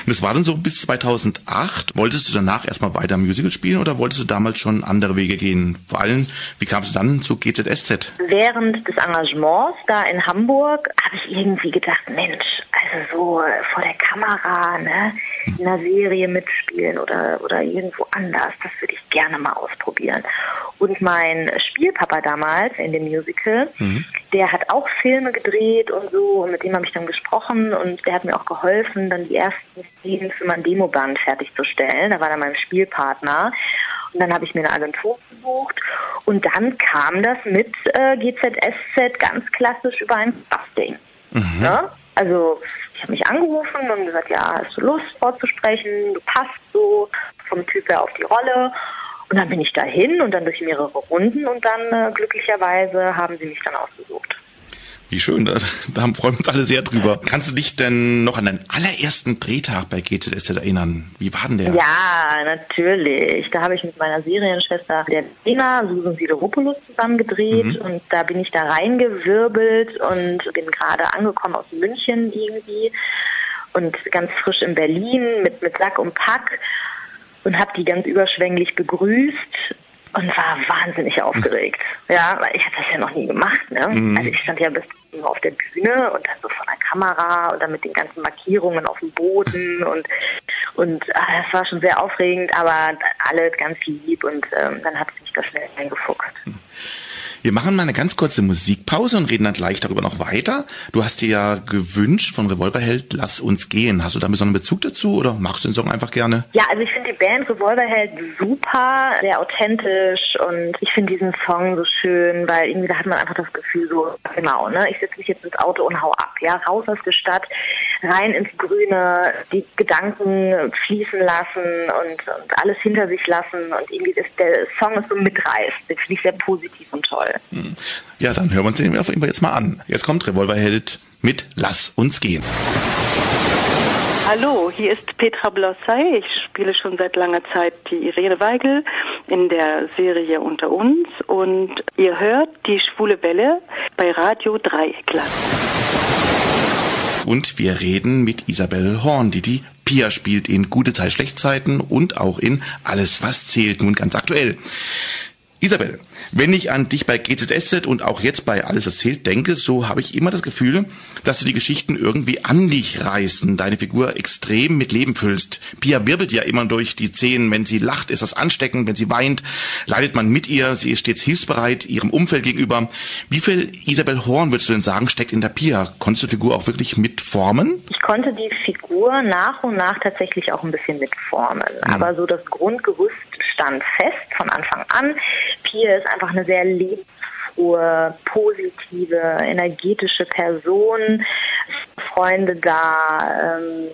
Und das war dann so bis 2008. Wolltest du danach erstmal weiter Musical spielen oder wolltest du damals schon andere Wege gehen? Vor allem, wie kamst du dann zu GZSZ? Während des Engagements da in Hamburg habe ich irgendwie gedacht, Mensch, also so äh, vor der Kamera, ne, in einer Serie mitspielen oder, oder irgendwo anders, das würde ich gerne mal ausprobieren. Und mein Spielpapa damals in dem Musical, der hat auch Filme gedreht und so, und mit dem habe ich dann gesprochen und der hat mir auch geholfen, dann die ersten Szenen für mein Demoband fertigzustellen. Da war er mein Spielpartner. Und dann habe ich mir eine Agentur gesucht und dann kam das mit äh, GZSZ ganz klassisch über ein Casting. Ne? Also ich habe mich angerufen und gesagt, ja, hast du Lust vorzusprechen, du passt so vom Typ her auf die Rolle. Und dann bin ich dahin und dann durch mehrere Runden und dann äh, glücklicherweise haben sie mich dann ausgesucht. Wie schön, da, [LAUGHS] da freuen wir uns alle sehr drüber. Kannst du dich denn noch an deinen allerersten Drehtag bei GZSZ erinnern? Wie war denn der? Ja, natürlich. Da habe ich mit meiner Serienschwester der Lena, Susan Sideropoulos, zusammen gedreht Mhm. und da bin ich da reingewirbelt und bin gerade angekommen aus München irgendwie und ganz frisch in Berlin mit, mit Sack und Pack und habe die ganz überschwänglich begrüßt und war wahnsinnig aufgeregt. Ja, weil ich habe das ja noch nie gemacht. Ne? Mhm. Also ich stand ja bis immer auf der Bühne und dann so vor der Kamera und dann mit den ganzen Markierungen auf dem Boden und und ah, das war schon sehr aufregend, aber alle ganz lieb und ähm, dann hat es mich da schnell eingefuchst. Wir machen mal eine ganz kurze Musikpause und reden dann gleich darüber noch weiter. Du hast dir ja gewünscht von Revolverheld, lass uns gehen. Hast du da einen besonderen Bezug dazu oder magst du den Song einfach gerne? Ja, also ich finde die Band Revolverheld super, sehr authentisch und ich finde diesen Song so schön, weil irgendwie da hat man einfach das Gefühl so, genau, ne, ich setze mich jetzt ins Auto und hau ab, ja, raus aus der Stadt, rein ins Grüne, die Gedanken fließen lassen und, und alles hinter sich lassen und irgendwie ist der Song ist so mitreißt, den finde ich sehr positiv und toll. Ja, dann hören wir uns den auf jeden Fall jetzt mal an. Jetzt kommt Revolverheld mit Lass uns gehen. Hallo, hier ist Petra Blossay. Ich spiele schon seit langer Zeit die Irene Weigel in der Serie Unter uns und ihr hört die schwule Welle bei Radio Dreieckland. Und wir reden mit Isabel Horn, die die Pia spielt in Gute Zeit, Schlechtzeiten und auch in Alles, was zählt, nun ganz aktuell. Isabel, wenn ich an dich bei GZSZ und auch jetzt bei Alles was zählt denke, so habe ich immer das Gefühl, dass du die Geschichten irgendwie an dich reißt und deine Figur extrem mit Leben füllst. Pia wirbelt ja immer durch die Szenen. Wenn sie lacht, ist das ansteckend. Wenn sie weint, leidet man mit ihr. Sie ist stets hilfsbereit ihrem Umfeld gegenüber. Wie viel Isabel Horn, würdest du denn sagen, steckt in der Pia? Konntest du die Figur auch wirklich mitformen? Ich konnte die Figur nach und nach tatsächlich auch ein bisschen mitformen. Aber so das Grundgerüst stand fest von Anfang an. Pia ist einfach eine sehr lebensfrohe, positive, energetische Person. Freunde da ähm,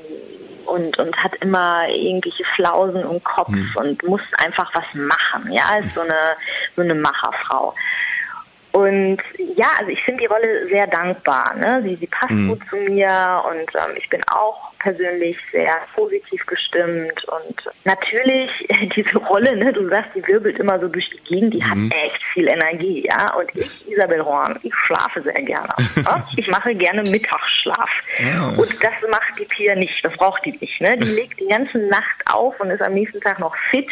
und, und hat immer irgendwelche Flausen im Kopf und muss einfach was machen. Ja, ist so eine, so eine Macherfrau. Und ja, also ich finde die Rolle sehr dankbar. Ne? Sie, sie passt Mhm. gut zu mir und ähm, ich bin auch persönlich sehr positiv gestimmt. Und natürlich [LAUGHS] diese Rolle, ne, du sagst, die wirbelt immer so durch die Gegend, die Mhm. hat echt viel Energie. ja. Und ich, Isabel Horn, ich schlafe sehr gerne. ja? [LAUGHS] Ich mache gerne Mittagsschlaf. Ja. Und das macht die Pia nicht, das braucht die nicht. Ne? Die legt die ganze Nacht auf und ist am nächsten Tag noch fit.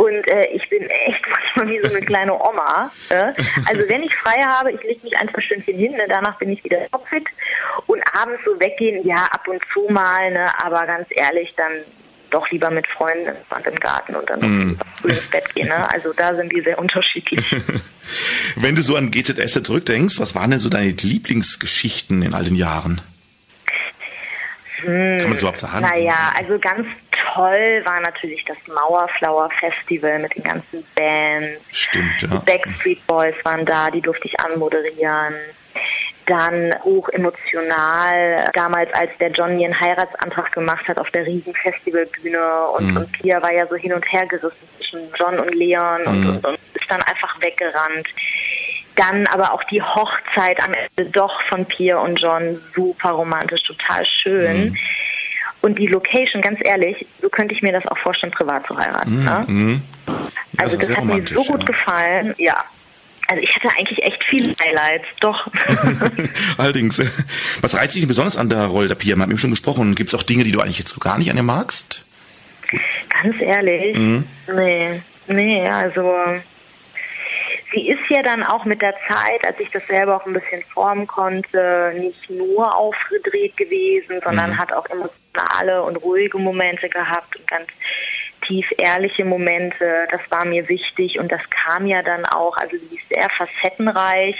Und äh, ich bin echt [LAUGHS] manchmal wie so eine kleine Oma. Äh? Also wenn ich frei habe, ich lege mich ein, zwei Stündchen hin, ne? danach bin ich wieder topfit. Und abends so weggehen, ja, ab und zu mal, ne? aber ganz ehrlich, dann doch lieber mit Freunden und im Garten und dann Mhm. früh ins Bett gehen. Ne? Also da sind die sehr unterschiedlich. [LAUGHS] Wenn du so an GZS zurückdenkst, was waren denn so deine Lieblingsgeschichten in all den Jahren? Hm, Kann man das überhaupt sagen? Naja, also ganz toll war natürlich das Mauerflower Festival mit den ganzen Bands. Stimmt, Die ja. Backstreet Boys waren da, die durfte ich anmoderieren. Dann hoch emotional, damals als der John mir einen Heiratsantrag gemacht hat auf der riesen Festivalbühne und, Mhm. und Pia war ja so hin und her gerissen zwischen John und Leon und, Mhm. und, und ist dann einfach weggerannt. Dann aber auch die Hochzeit am Ende doch von Pia und John, super romantisch, total schön. Und die Location, ganz ehrlich, so könnte ich mir das auch vorstellen, privat zu heiraten. Ne? Mhm. Also das hat mir so gut ja. gefallen, ja. Also ich hatte eigentlich echt viele Highlights, doch. [LAUGHS] Allerdings, äh, was reizt dich denn besonders an der Rolle der Pia? Wir haben eben schon gesprochen. Gibt es auch Dinge, die du eigentlich jetzt so gar nicht an ihr magst? Ganz ehrlich, Mhm. nee, nee, also sie ist ja dann auch mit der Zeit, als ich das selber auch ein bisschen formen konnte, nicht nur aufgedreht gewesen, sondern Mhm. hat auch emotionale und ruhige Momente gehabt und ganz tief ehrliche Momente. Das war mir wichtig und das kam ja dann auch, also sie ist sehr facettenreich.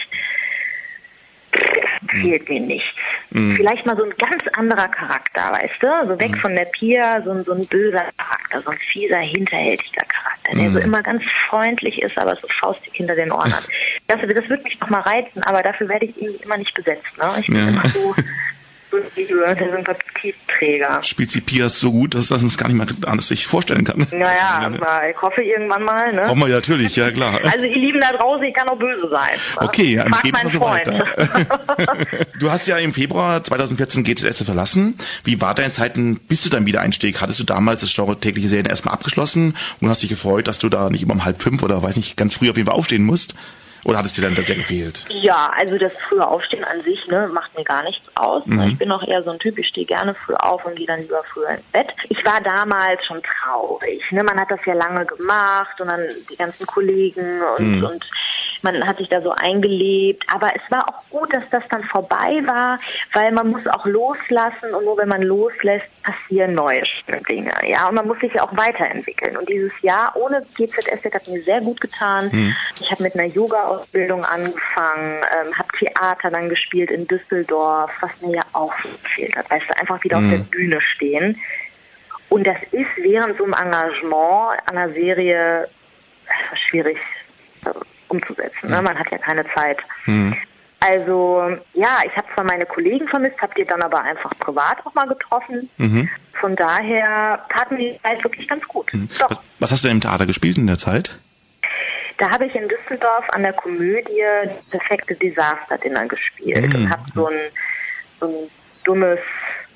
Fehlt mir nichts. Mhm. Vielleicht mal so ein ganz anderer Charakter, weißt du? So weg von der Pia, so ein, so ein böser Charakter, so ein fieser, hinterhältiger Charakter, der Mhm. so immer ganz freundlich ist, aber so faustig hinter den Ohren hat. [LAUGHS] Das, das würde mich noch mal reizen, aber dafür werde ich irgendwie immer nicht besetzt. Ne? Ich bin Ja. immer so, [LAUGHS] so die- der Sympathieträger. Spielt sie Pia so gut, dass, dass man es gar nicht mehr anders sich vorstellen kann? Naja, [LAUGHS] aber ich hoffe irgendwann mal, ne? Hoffen wir ja natürlich, ja klar. [LAUGHS] Also ihr Lieben da draußen, ich kann auch böse sein. ne? Okay, ja, Frag meinen so Freund. weiter. [LAUGHS] Du hast ja im Februar 2014 GZS verlassen. Wie war deine Zeit denn bis zu deinem Wiedereinstieg? Hattest du damals das Genre tägliche Serien erstmal abgeschlossen und hast dich gefreut, dass du da nicht immer um halb fünf oder weiß nicht, ganz früh auf jeden Fall aufstehen musst? Oder hat es dir dann das sehr gefehlt? Ja, also das frühe Aufstehen an sich ne, macht mir gar nichts aus. Mhm. Ich bin auch eher so ein Typ, ich stehe gerne früh auf und gehe dann lieber früher ins Bett. Ich war damals schon traurig. Ne? Man hat das ja lange gemacht und dann die ganzen Kollegen und, Mhm. und man hat sich da so eingelebt. Aber es war auch gut, dass das dann vorbei war, weil man muss auch loslassen und nur wenn man loslässt, passieren neue Dinge. Ja, und man muss sich ja auch weiterentwickeln. Und dieses Jahr ohne GZSZ hat mir sehr gut getan. Mhm. Ich habe mit einer Yoga-Ausbildung angefangen, ähm, habe Theater dann gespielt in Düsseldorf, was mir ja auch gefehlt hat. Weißt du, einfach wieder Mhm. auf der Bühne stehen. Und das ist während so einem Engagement an einer Serie schwierig äh, umzusetzen. Ne? Man hat ja keine Zeit. Also ja, ich habe zwar meine Kollegen vermisst, habt ihr dann aber einfach privat auch mal getroffen. Mhm. Von daher tat mir die Zeit wirklich ganz gut. Doch. Was, was hast du denn im Theater gespielt in der Zeit? Da habe ich in Düsseldorf an der Komödie die perfekte Desaster-Dinner gespielt Mhm. und habe so ein, so ein dummes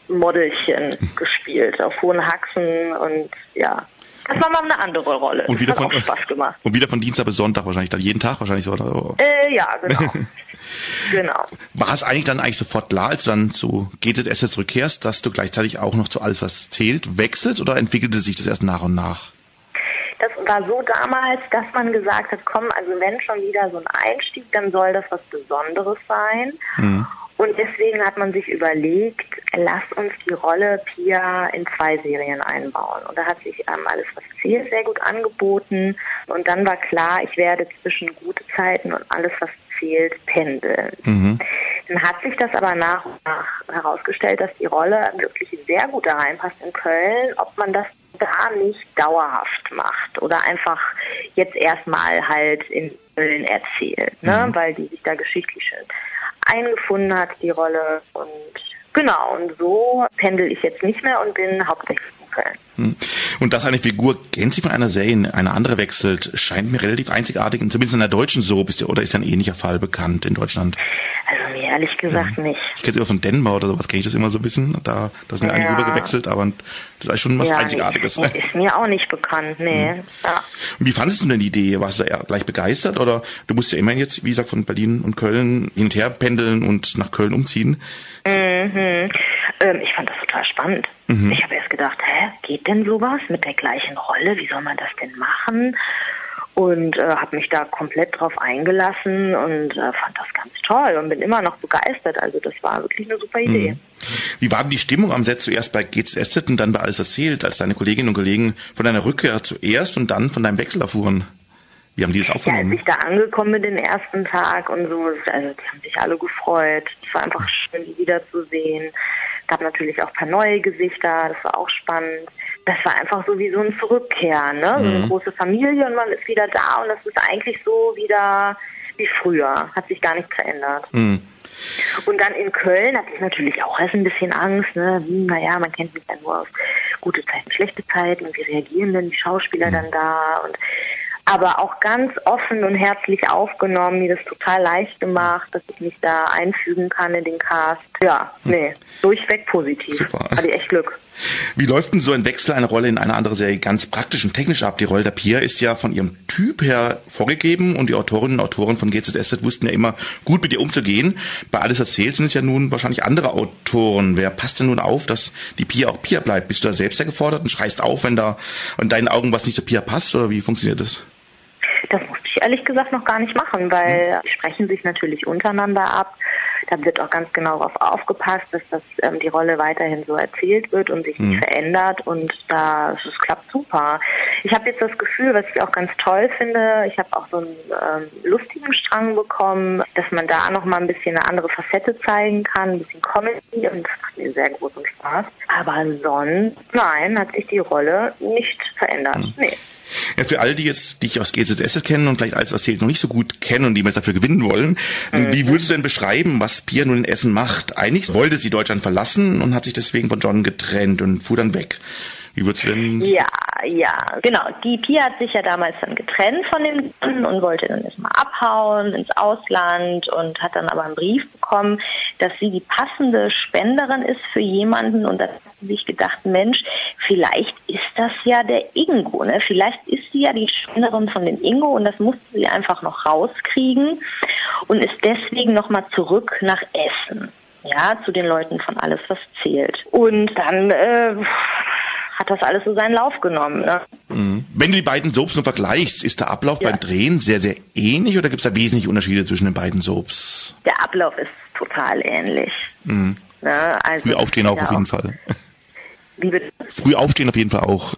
Modelchen gespielt auf hohen Haxen und ja. Das war mal eine andere Rolle. Und wieder von-. Und wieder von Dienstag bis Sonntag wahrscheinlich, dann jeden Tag wahrscheinlich so. Oder? Äh, ja, genau. [LAUGHS] genau. War es eigentlich dann eigentlich sofort klar, als du dann zu GZS zurückkehrst, dass du gleichzeitig auch noch zu alles, was zählt, wechselst oder entwickelte sich das erst nach und nach? Das war so damals, dass man gesagt hat, komm, also wenn schon wieder so ein Einstieg, dann soll das was Besonderes sein. Und deswegen hat man sich überlegt, lass uns die Rolle Pia in zwei Serien einbauen. Und da hat sich ähm, alles, was zählt, sehr gut angeboten. Und dann war klar, ich werde zwischen gute Zeiten und alles, was zählt, pendeln. Dann hat sich das aber nach und nach herausgestellt, dass die Rolle wirklich sehr gut da reinpasst in Köln, ob man das da nicht dauerhaft macht oder einfach jetzt erstmal halt in Köln erzählt, ne? weil die sich da geschichtlich schön eingefunden hat, die Rolle. Und genau, und so pendel ich jetzt nicht mehr und bin hauptsächlich in Köln. Hm. Und dass eine Figur gänzlich von einer Serie in eine andere wechselt, scheint mir relativ einzigartig, zumindest in der deutschen Soap ist ja, oder ist ja ein ähnlicher Fall bekannt in Deutschland. Also mir ehrlich gesagt nicht. Ich kenne es immer von Denver oder sowas, kenne ich das immer so ein bisschen. Da, da sind ja einige Ja. rüber gewechselt, aber das ist eigentlich schon was ja, Einzigartiges. nee, ist mir auch nicht bekannt, nee. Ja. Und wie fandest du denn die Idee? Warst du da gleich begeistert oder du musst ja immerhin jetzt, wie gesagt, von Berlin und Köln hin und her pendeln und nach Köln umziehen? Mhm. Ähm, ich fand das total spannend. Mhm. Ich habe erst gedacht, hä, geht denn sowas mit der gleichen Rolle? Wie soll man das denn machen? Und äh, habe mich da komplett drauf eingelassen und äh, fand das ganz toll und bin immer noch begeistert. Also das war wirklich eine super Idee. Mhm. Wie war denn die Stimmung am Set zuerst bei GZSZ und dann bei Alles erzählt, als deine Kolleginnen und Kollegen von deiner Rückkehr zuerst und dann von deinem Wechsel erfuhren? Wie haben die das Ja, als aufgenommen? ich da angekommen bin den ersten Tag und so, also die haben sich alle gefreut. Es war einfach schön, die wiederzusehen. Gab natürlich auch ein paar neue Gesichter, das war auch spannend. das war einfach so wie so ein Zurückkehren, ne? So eine Mhm. große Familie und man ist wieder da und das ist eigentlich so wieder wie früher. Hat sich gar nichts verändert. Hm. Und dann in Köln hatte ich natürlich auch erst ein bisschen Angst. Ne? Hm, naja, man kennt mich ja nur aus gute Zeiten, schlechte Zeiten. Und wie reagieren denn die Schauspieler dann da? Und aber auch ganz offen und herzlich aufgenommen, mir das total leicht gemacht, dass ich mich da einfügen kann in den Cast. Ja, nee, durchweg positiv. Super. Hatte ich echt Glück. Wie läuft denn so ein Wechsel einer Rolle in eine andere Serie ganz praktisch und technisch ab? Die Rolle der Pia ist ja von ihrem Typ her vorgegeben und die Autorinnen und Autoren von GZSZ wussten ja immer gut mit ihr umzugehen. Bei Alles erzählt sind es ja nun wahrscheinlich andere Autoren. Wer passt denn nun auf, dass die Pia auch Pia bleibt? Bist du da selbst ja gefordert und schreist auf, wenn da in deinen Augen was nicht zur Pia passt oder wie funktioniert das? Das musste ich ehrlich gesagt noch gar nicht machen, weil die sprechen sich natürlich untereinander ab. Da wird auch ganz genau darauf aufgepasst, dass das ähm, die Rolle weiterhin so erzählt wird und sich nicht Mhm. verändert und da es klappt super. Ich habe jetzt das Gefühl, was ich auch ganz toll finde, ich habe auch so einen ähm, lustigen Strang bekommen, dass man da noch mal ein bisschen eine andere Facette zeigen kann, ein bisschen Comedy und das macht mir sehr großen Spaß. Aber sonst, nein, hat sich die Rolle nicht verändert. Nee. Ja, für alle, die jetzt dich aus GZSZ kennen und vielleicht alles erzählt noch nicht so gut kennen und die jetzt dafür gewinnen wollen, wie würdest du denn beschreiben, was Pia nun in Essen macht? Eigentlich wollte sie Deutschland verlassen und hat sich deswegen von John getrennt und fuhr dann weg. Du denn Ja, ja, genau. Die Pia hat sich ja damals dann getrennt von dem und wollte dann erstmal abhauen ins Ausland und hat dann aber einen Brief bekommen, dass sie die passende Spenderin ist für jemanden und dann hat sie sich gedacht, Mensch, vielleicht ist das ja der Ingo, ne? Vielleicht ist sie ja die Spenderin von dem Ingo und das musste sie einfach noch rauskriegen und ist deswegen nochmal zurück nach Essen. Ja, zu den Leuten von alles, was zählt. Und dann äh, hat das alles so seinen Lauf genommen. Ne? Mhm. Wenn du die beiden Soaps nur vergleichst, ist der Ablauf beim Drehen sehr, sehr ähnlich oder gibt es da wesentliche Unterschiede zwischen den beiden Soaps? Der Ablauf ist total ähnlich. Mhm. Ne? Also Früh aufstehen auch ja auf jeden Fall. Wie bitte? Früh aufstehen auf jeden Fall auch.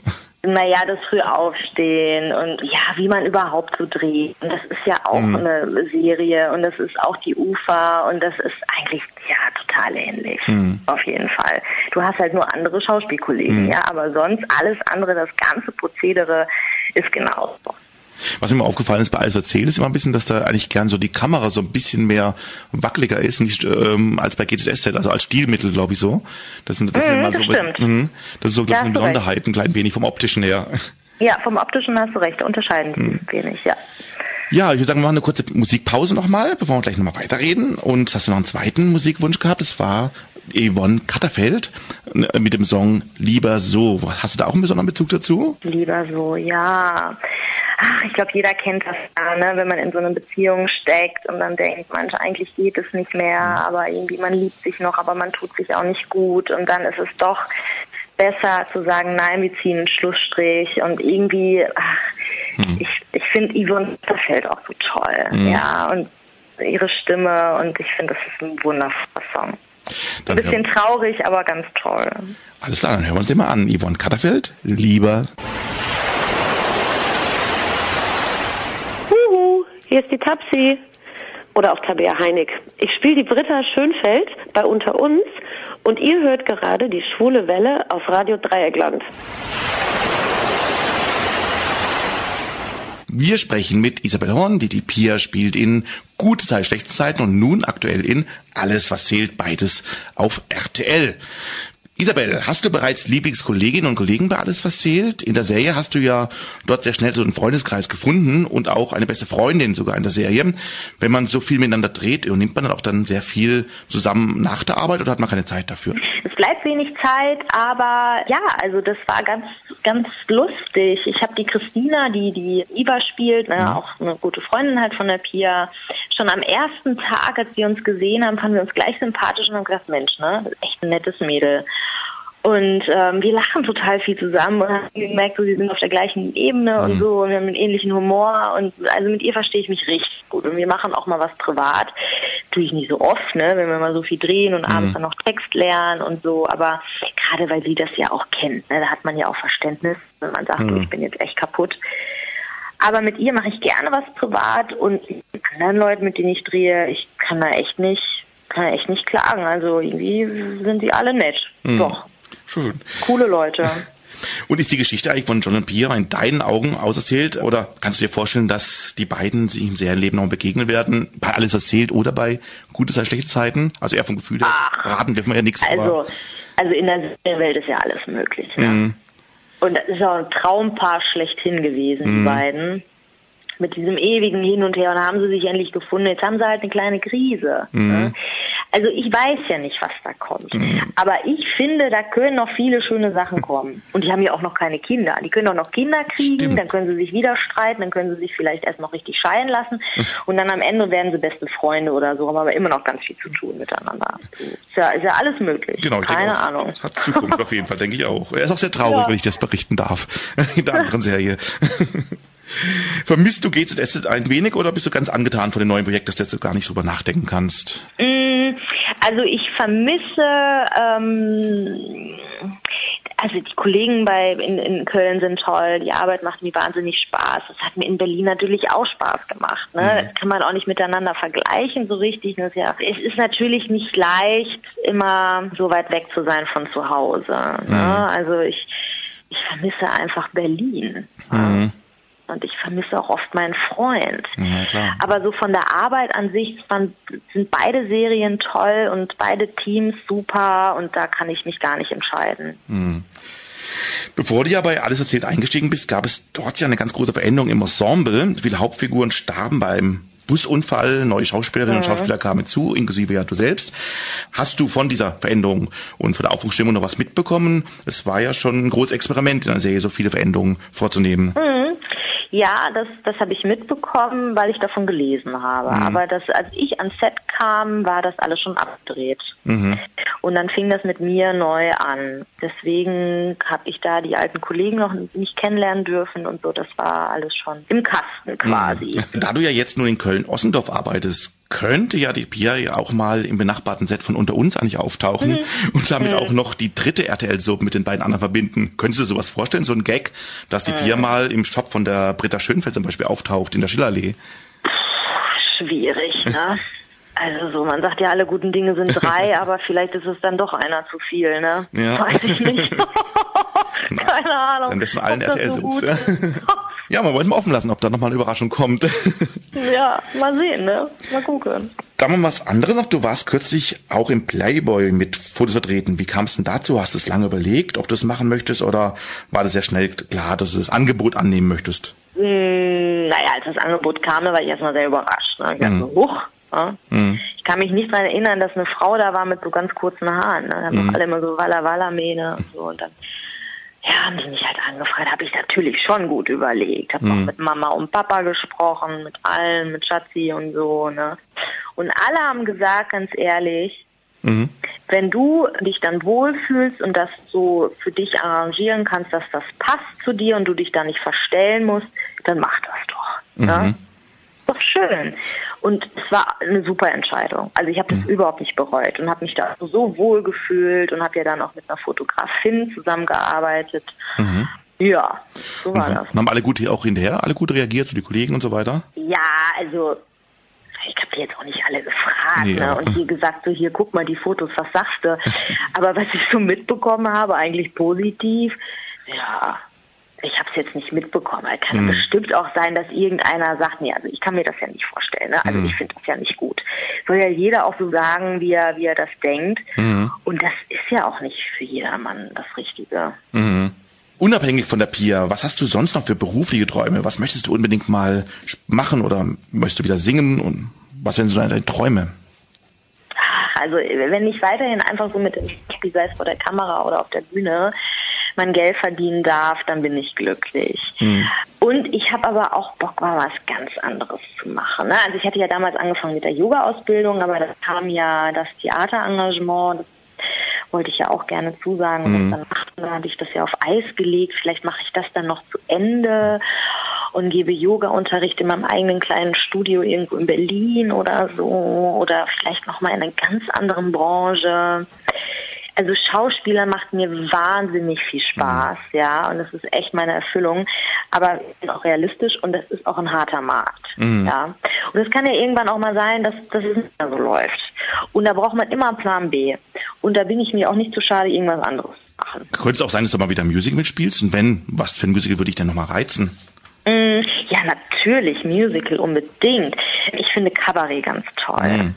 Naja, das früh aufstehen und ja, wie man überhaupt so dreht. Und das ist ja auch Mhm. eine Serie und das ist auch die Ufer und das ist eigentlich ja total ähnlich. Mhm. Auf jeden Fall. Du hast halt nur andere Schauspielkollegen, Mhm. ja, aber sonst alles andere, das ganze Prozedere ist genauso. Was mir mal aufgefallen ist bei Alles erzählt, ist immer ein bisschen, dass da eigentlich gern so die Kamera so ein bisschen mehr wackeliger ist, nicht ähm, als bei GZSZ, also als Stilmittel, glaube ich so. Das, sind- das, sind Mhm, immer das so, stimmt. Mhm. das ist so, Da glaube ich, hast eine recht. Besonderheit, ein klein wenig vom optischen her. Ja, vom optischen hast du recht, unterscheiden Mhm. wenig, ja. Ja, ich würde sagen, wir machen eine kurze Musikpause nochmal, bevor wir gleich nochmal weiterreden. Und hast du noch einen zweiten Musikwunsch gehabt? Das war Yvonne Katterfeld äh, mit dem Song Lieber so. Hast du da auch einen besonderen Bezug dazu? Lieber so, ja. Ach, ich glaube, jeder kennt das ja, ne? wenn man in so einer Beziehung steckt und dann denkt, manch eigentlich geht es nicht mehr, aber irgendwie man liebt sich noch, aber man tut sich auch nicht gut und dann ist es doch besser zu sagen, nein, wir ziehen einen Schlussstrich und irgendwie, ach, ich, ich finde Yvonne Katterfeld auch so toll, Mhm. ja, und ihre Stimme und ich finde, das ist ein wundervoller Song. Dann Ein bisschen traurig, aber ganz toll. alles klar, dann hören wir uns den mal an. Yvonne Katterfeld, Lieber. Huhu, hier ist die Tapsi. Oder auch Tabea Heinig. Ich spiele die Britta Schönfeld bei Unter uns und ihr hört gerade die schwule Welle auf Radio Dreieckland. Wir sprechen mit Isabel Horn, die die Pia spielt in Gute Zeit, Schlechte Zeiten und nun aktuell in Alles, was zählt, beides auf RTL. Isabel, hast du bereits Lieblingskolleginnen und Kollegen bei Alles, was zählt? In der Serie hast du ja dort sehr schnell so einen Freundeskreis gefunden und auch eine beste Freundin sogar in der Serie. Wenn man so viel miteinander dreht, nimmt man dann auch dann sehr viel zusammen nach der Arbeit oder hat man keine Zeit dafür? Es bleibt wenig Zeit, aber ja, also das war ganz, ganz lustig. Ich habe die Christina, die die Iva spielt, ne, auch eine gute Freundin halt von der Pia, schon am ersten Tag, als wir uns gesehen haben, fanden wir uns gleich sympathisch und haben gedacht, Mensch, ne, echt ein nettes Mädel. Und ähm, wir lachen total viel zusammen und haben gemerkt, so, wir sind auf der gleichen Ebene und so und wir haben einen ähnlichen Humor und also mit ihr verstehe ich mich richtig gut und wir machen auch mal was privat. Natürlich nicht so oft, ne, wenn wir mal so viel drehen und abends dann noch Text lernen und so, aber gerade weil sie das ja auch kennt, ne, da hat man ja auch Verständnis, wenn man sagt, Mhm. ich bin jetzt echt kaputt. Aber mit ihr mache ich gerne was privat und mit anderen Leuten, mit denen ich drehe, ich kann da echt nicht, kann da echt nicht klagen. Also irgendwie sind sie alle nett. Mhm. Doch. Schön. Coole Leute. [LAUGHS] Und ist die Geschichte eigentlich von John und Pia in deinen Augen auserzählt? Oder kannst du dir vorstellen, dass die beiden sich im Serienleben noch begegnen werden? Bei alles erzählt oder bei gute oder schlechte Zeiten? Also eher vom Gefühl her. Raten dürfen wir ja nichts. Also, also in der Serienwelt ist ja alles möglich. Ne? Mhm. Und das ist auch ein Traumpaar schlechthin gewesen, Mhm. die beiden. Mit diesem ewigen Hin und Her. Und haben sie sich endlich gefunden. Jetzt haben sie halt eine kleine Krise. Mhm. Ne? Also ich weiß ja nicht, was da kommt. Aber ich finde, da können noch viele schöne Sachen kommen. Und die haben ja auch noch keine Kinder. Die können auch noch Kinder kriegen, dann können sie sich wieder streiten, dann können sie sich vielleicht erst noch richtig scheiden lassen. Und dann am Ende werden sie beste Freunde oder so, haben aber immer noch ganz viel zu tun miteinander. Ist ja, ist ja alles möglich. Genau, ich keine denke auch, Ahnung. Das hat Zukunft auf jeden Fall, denke ich auch. Er ist auch sehr traurig, Ja. wenn ich das berichten darf. [LAUGHS] In der anderen Serie. Vermisst du GZS ein wenig oder bist du ganz angetan von dem neuen Projekt, dass du gar nicht drüber nachdenken kannst? Mm, Also ich vermisse, ähm, also die Kollegen bei in, in Köln sind toll, die Arbeit macht mir wahnsinnig Spaß. Das hat mir in Berlin natürlich auch Spaß gemacht. Ne? Das kann man auch nicht miteinander vergleichen so richtig. Das ja, es ist natürlich nicht leicht, immer so weit weg zu sein von zu Hause. Ne? Also ich, ich vermisse einfach Berlin. Mhm. Und ich vermisse auch oft meinen Freund. Ja. Aber so von der Arbeit an sich waren, sind beide Serien toll und beide Teams super und da kann ich mich gar nicht entscheiden. Hm. Bevor du ja bei Alles erzählt eingestiegen bist, gab es dort ja eine ganz große Veränderung im Ensemble. Viele Hauptfiguren starben beim Busunfall, neue Schauspielerinnen und Mhm. Schauspieler kamen zu, inklusive ja du selbst. Hast du von dieser Veränderung und von der Aufbruchstimmung noch was mitbekommen? Es war ja schon ein großes Experiment in der Serie, so viele Veränderungen vorzunehmen. Mhm. Ja, das, das habe ich mitbekommen, weil ich davon gelesen habe. Mhm. Aber das, als ich ans Set kam, war das alles schon abgedreht. Mhm. Und dann fing das mit mir neu an. Deswegen habe ich da die alten Kollegen noch nicht kennenlernen dürfen und so. Das war alles schon im Kasten quasi. Mhm. Da du ja jetzt nur in Köln-Ossendorf arbeitest, könnte ja die Pia ja auch mal im benachbarten Set von unter uns eigentlich auftauchen Mhm. [LAUGHS] und damit Mhm. auch noch die dritte RTL-Soap mit den beiden anderen verbinden. Könntest du dir sowas vorstellen, so ein Gag, dass die Pia Mhm. mal im Shop von der Britta Schönfeld zum Beispiel auftaucht in der Schillerallee? Schwierig, ne? [LAUGHS] Also so, man sagt ja, alle guten Dinge sind drei, [LAUGHS] aber vielleicht ist es dann doch einer zu viel, ne? Ja. Weiß ich nicht. Keine Ahnung. Dann besten allen so RTL-Soaps. gut ja, man wollte mal offen lassen, ob da nochmal eine Überraschung kommt. Ja, mal sehen, ne? Mal gucken. Dann mal was anderes noch. Du warst kürzlich auch im Playboy mit Fotos vertreten. Wie kam es denn dazu? Hast du es lange überlegt, ob du es machen möchtest oder war das sehr schnell klar, dass du das Angebot annehmen möchtest? Hm, naja, als das Angebot kam, da war ich erstmal sehr überrascht. Ne? Ich dachte, so, huch, ne? Mhm. Ich kann mich nicht daran erinnern, dass eine Frau da war mit so ganz kurzen Haaren. Ne? Da haben doch alle immer so Walla Walla Mähne und so. Und dann ja, haben die mich halt angefragt. Habe ich natürlich schon gut überlegt. Habe Mhm. auch mit Mama und Papa gesprochen, mit allen, mit Schatzi und so. Ne? Und alle haben gesagt, ganz ehrlich, Mhm. wenn du dich dann wohlfühlst und das so für dich arrangieren kannst, dass das passt zu dir und du dich da nicht verstellen musst, dann mach das doch. Ja? Mhm. Doch schön. Und es war eine super Entscheidung. Also ich habe das überhaupt nicht bereut und habe mich da so wohl gefühlt und habe ja dann auch mit einer Fotografin zusammengearbeitet. Mhm. Ja, so war Mhm. das. Und haben alle gut auch hinterher, alle gut reagiert, so die Kollegen und so weiter? Ja, also ich habe die jetzt auch nicht alle gefragt Nee, ne? und hier gesagt, so hier guck mal die Fotos, was sagst du? [LAUGHS] Aber was ich so mitbekommen habe, eigentlich positiv, ja, ich habe es jetzt nicht mitbekommen. Es kann Mhm. bestimmt auch sein, dass irgendeiner sagt, nee, also ich kann mir das ja nicht vorstellen. Ne? Also Mhm. ich finde das ja nicht gut. Soll ja jeder auch so sagen, wie er, wie er das denkt. Mhm. Und das ist ja auch nicht für jedermann das Richtige. Mhm. Unabhängig von der Pia, was hast du sonst noch für berufliche Träume? Was möchtest du unbedingt mal machen oder möchtest du wieder singen? Und was sind so deine Träume? Also wenn ich weiterhin einfach so mit dem Spiel, sei es vor der Kamera oder auf der Bühne, mein Geld verdienen darf, dann bin ich glücklich. Und ich habe aber auch Bock, mal was ganz anderes zu machen. Ne? Also ich hatte ja damals angefangen mit der Yoga-Ausbildung, aber das kam ja das Theaterengagement, das wollte ich ja auch gerne zusagen und Mhm. dann machen. Dann hatte ich das ja auf Eis gelegt. Vielleicht mache ich das dann noch zu Ende und gebe Yoga-Unterricht in meinem eigenen kleinen Studio irgendwo in Berlin oder so oder vielleicht noch mal in einer ganz anderen Branche. Also Schauspieler macht mir wahnsinnig viel Spaß, ja, und das ist echt meine Erfüllung. Aber ich bin auch realistisch und das ist auch ein harter Markt, Mhm. ja. Und es kann ja irgendwann auch mal sein, dass, dass es nicht mehr so läuft. Und da braucht man immer einen Plan B. Und da bin ich mir auch nicht zu schade, irgendwas anderes zu machen. Könnte es auch sein, dass du mal wieder Musical mitspielst? Und wenn, was für ein Musical würde dich denn nochmal reizen? Mm, ja, natürlich, Musical unbedingt. Ich finde Cabaret ganz toll.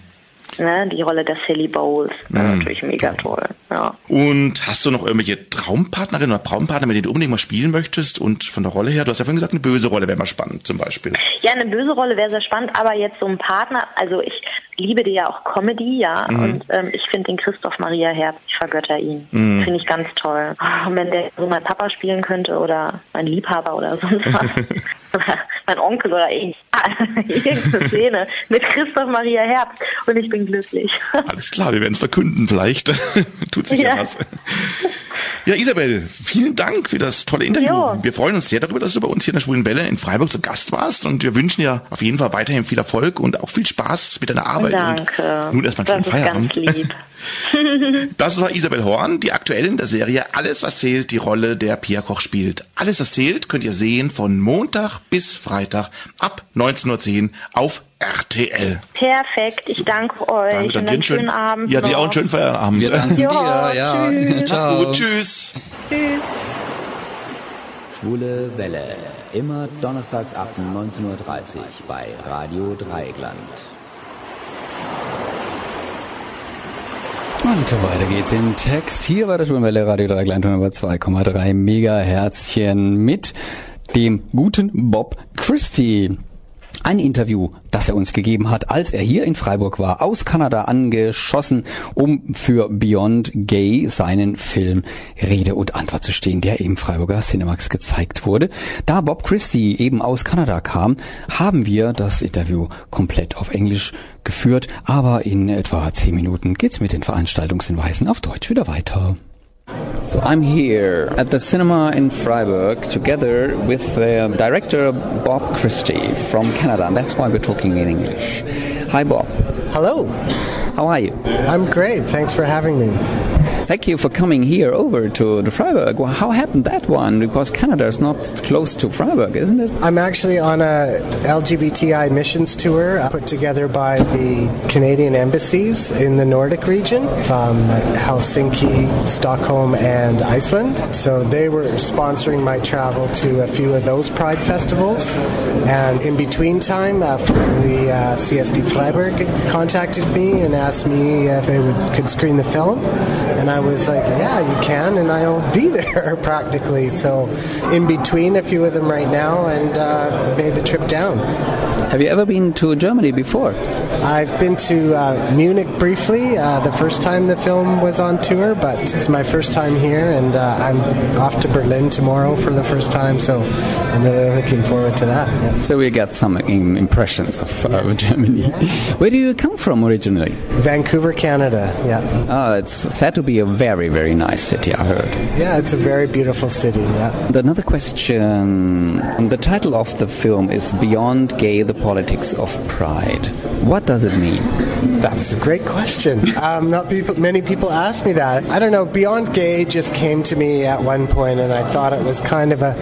Ne, die Rolle der Sally Bowles, war Mhm. natürlich mega toll. Ja. Und hast du noch irgendwelche Traumpartnerinnen oder Traumpartner, mit denen du unbedingt mal spielen möchtest? Und von der Rolle her, du hast ja vorhin gesagt, eine böse Rolle wäre mal spannend, zum Beispiel. Ja, eine böse Rolle wäre sehr spannend, aber jetzt so ein Partner, also ich liebe dir ja auch Comedy, ja, Mhm. und ähm, ich finde den Christoph Maria Herz, ich vergötter ihn. Mhm. Finde ich ganz toll. [LAUGHS] Und wenn der so mein Papa spielen könnte oder mein Liebhaber oder sonst was. [LAUGHS] oder mein Onkel oder ich. [LAUGHS] Irgendeine Szene mit Christoph Maria Herz und ich bin glücklich. Alles klar, wir werden es verkünden, vielleicht tut sich ja, Ja. was. Ja, Isabel, vielen Dank für das tolle Interview. Jo. Wir freuen uns sehr darüber, dass du bei uns hier in der Schwulen Welle in Freiburg zu Gast warst und wir wünschen dir auf jeden Fall weiterhin viel Erfolg und auch viel Spaß mit deiner Arbeit. Danke. Und nun erstmal einen schönen Feierabend. ganz lieb. [LAUGHS] Das war Isabel Horn, die aktuell in der Serie Alles, was zählt, die Rolle der Pia Koch spielt. Alles, was zählt, könnt ihr sehen von Montag bis Freitag ab 19.10 Uhr auf RTL. Perfekt, ich danke euch Danke, und dann dir einen schönen Abend. Ja, dir noch. auch einen schönen Feierabend. Wir danken [LAUGHS] Ja, dir, ja. tschüss. Ciao. Mach's gut, tschüss. Tschüss. Schwule Welle. Immer donnerstags ab 19.30 Uhr bei Radio Dreieckland. Und weiter geht's im Text. Hier bei der Schwulenwelle Radio Dreieckland 102,3 Megaherzchen mit dem guten Bob Christie. Ein Interview, das er uns gegeben hat, als er hier in Freiburg war, aus Kanada angeschossen, um für Beyond Gay seinen Film Rede und Antwort zu stehen, der im Freiburger Cinemax gezeigt wurde. Da Bob Christie eben aus Kanada kam, haben wir das Interview komplett auf Englisch geführt, aber in etwa zehn Minuten geht's mit den Veranstaltungshinweisen auf Deutsch wieder weiter. So I'm here at the cinema in Freiburg together with the director Bob Christie from Canada, and that's why we're talking in English. Hi, Bob. Hello. How are you? I'm great. Thanks for having me. Thank you for coming here over to the Freiburg. Well, how happened that one? Because Canada is not close to Freiburg, isn't it? I'm actually on a LGBTI missions tour uh, put together by the Canadian embassies in the Nordic region from Helsinki, Stockholm, and Iceland. So they were sponsoring my travel to a few of those pride festivals. And in between time, uh, the uh, CSD Freiburg contacted me and asked me if they would could screen the film. And I was like, yeah, you can, and I'll be there [LAUGHS] practically. So, in between a few of them right now, and uh, made the trip down. Have you ever been to Germany before? I've been to uh, Munich briefly, uh, the first time the film was on tour, but it's my first time here, and uh, I'm off to Berlin tomorrow for the first time, so I'm really looking forward to that. Yeah. So we got some impressions of, uh, of [LAUGHS] Germany. Where do you come from originally? Vancouver, Canada, yeah. Oh, it's said to be a very, very nice city, I heard. Yeah, it's a very beautiful city, yeah. Another question. The title of the film is Beyond Gay, the Politics of Pride. What does it mean? That's a great question. Um, not people, many people ask me that. I don't know. Beyond Gay just came to me at one point, and I thought it was kind of a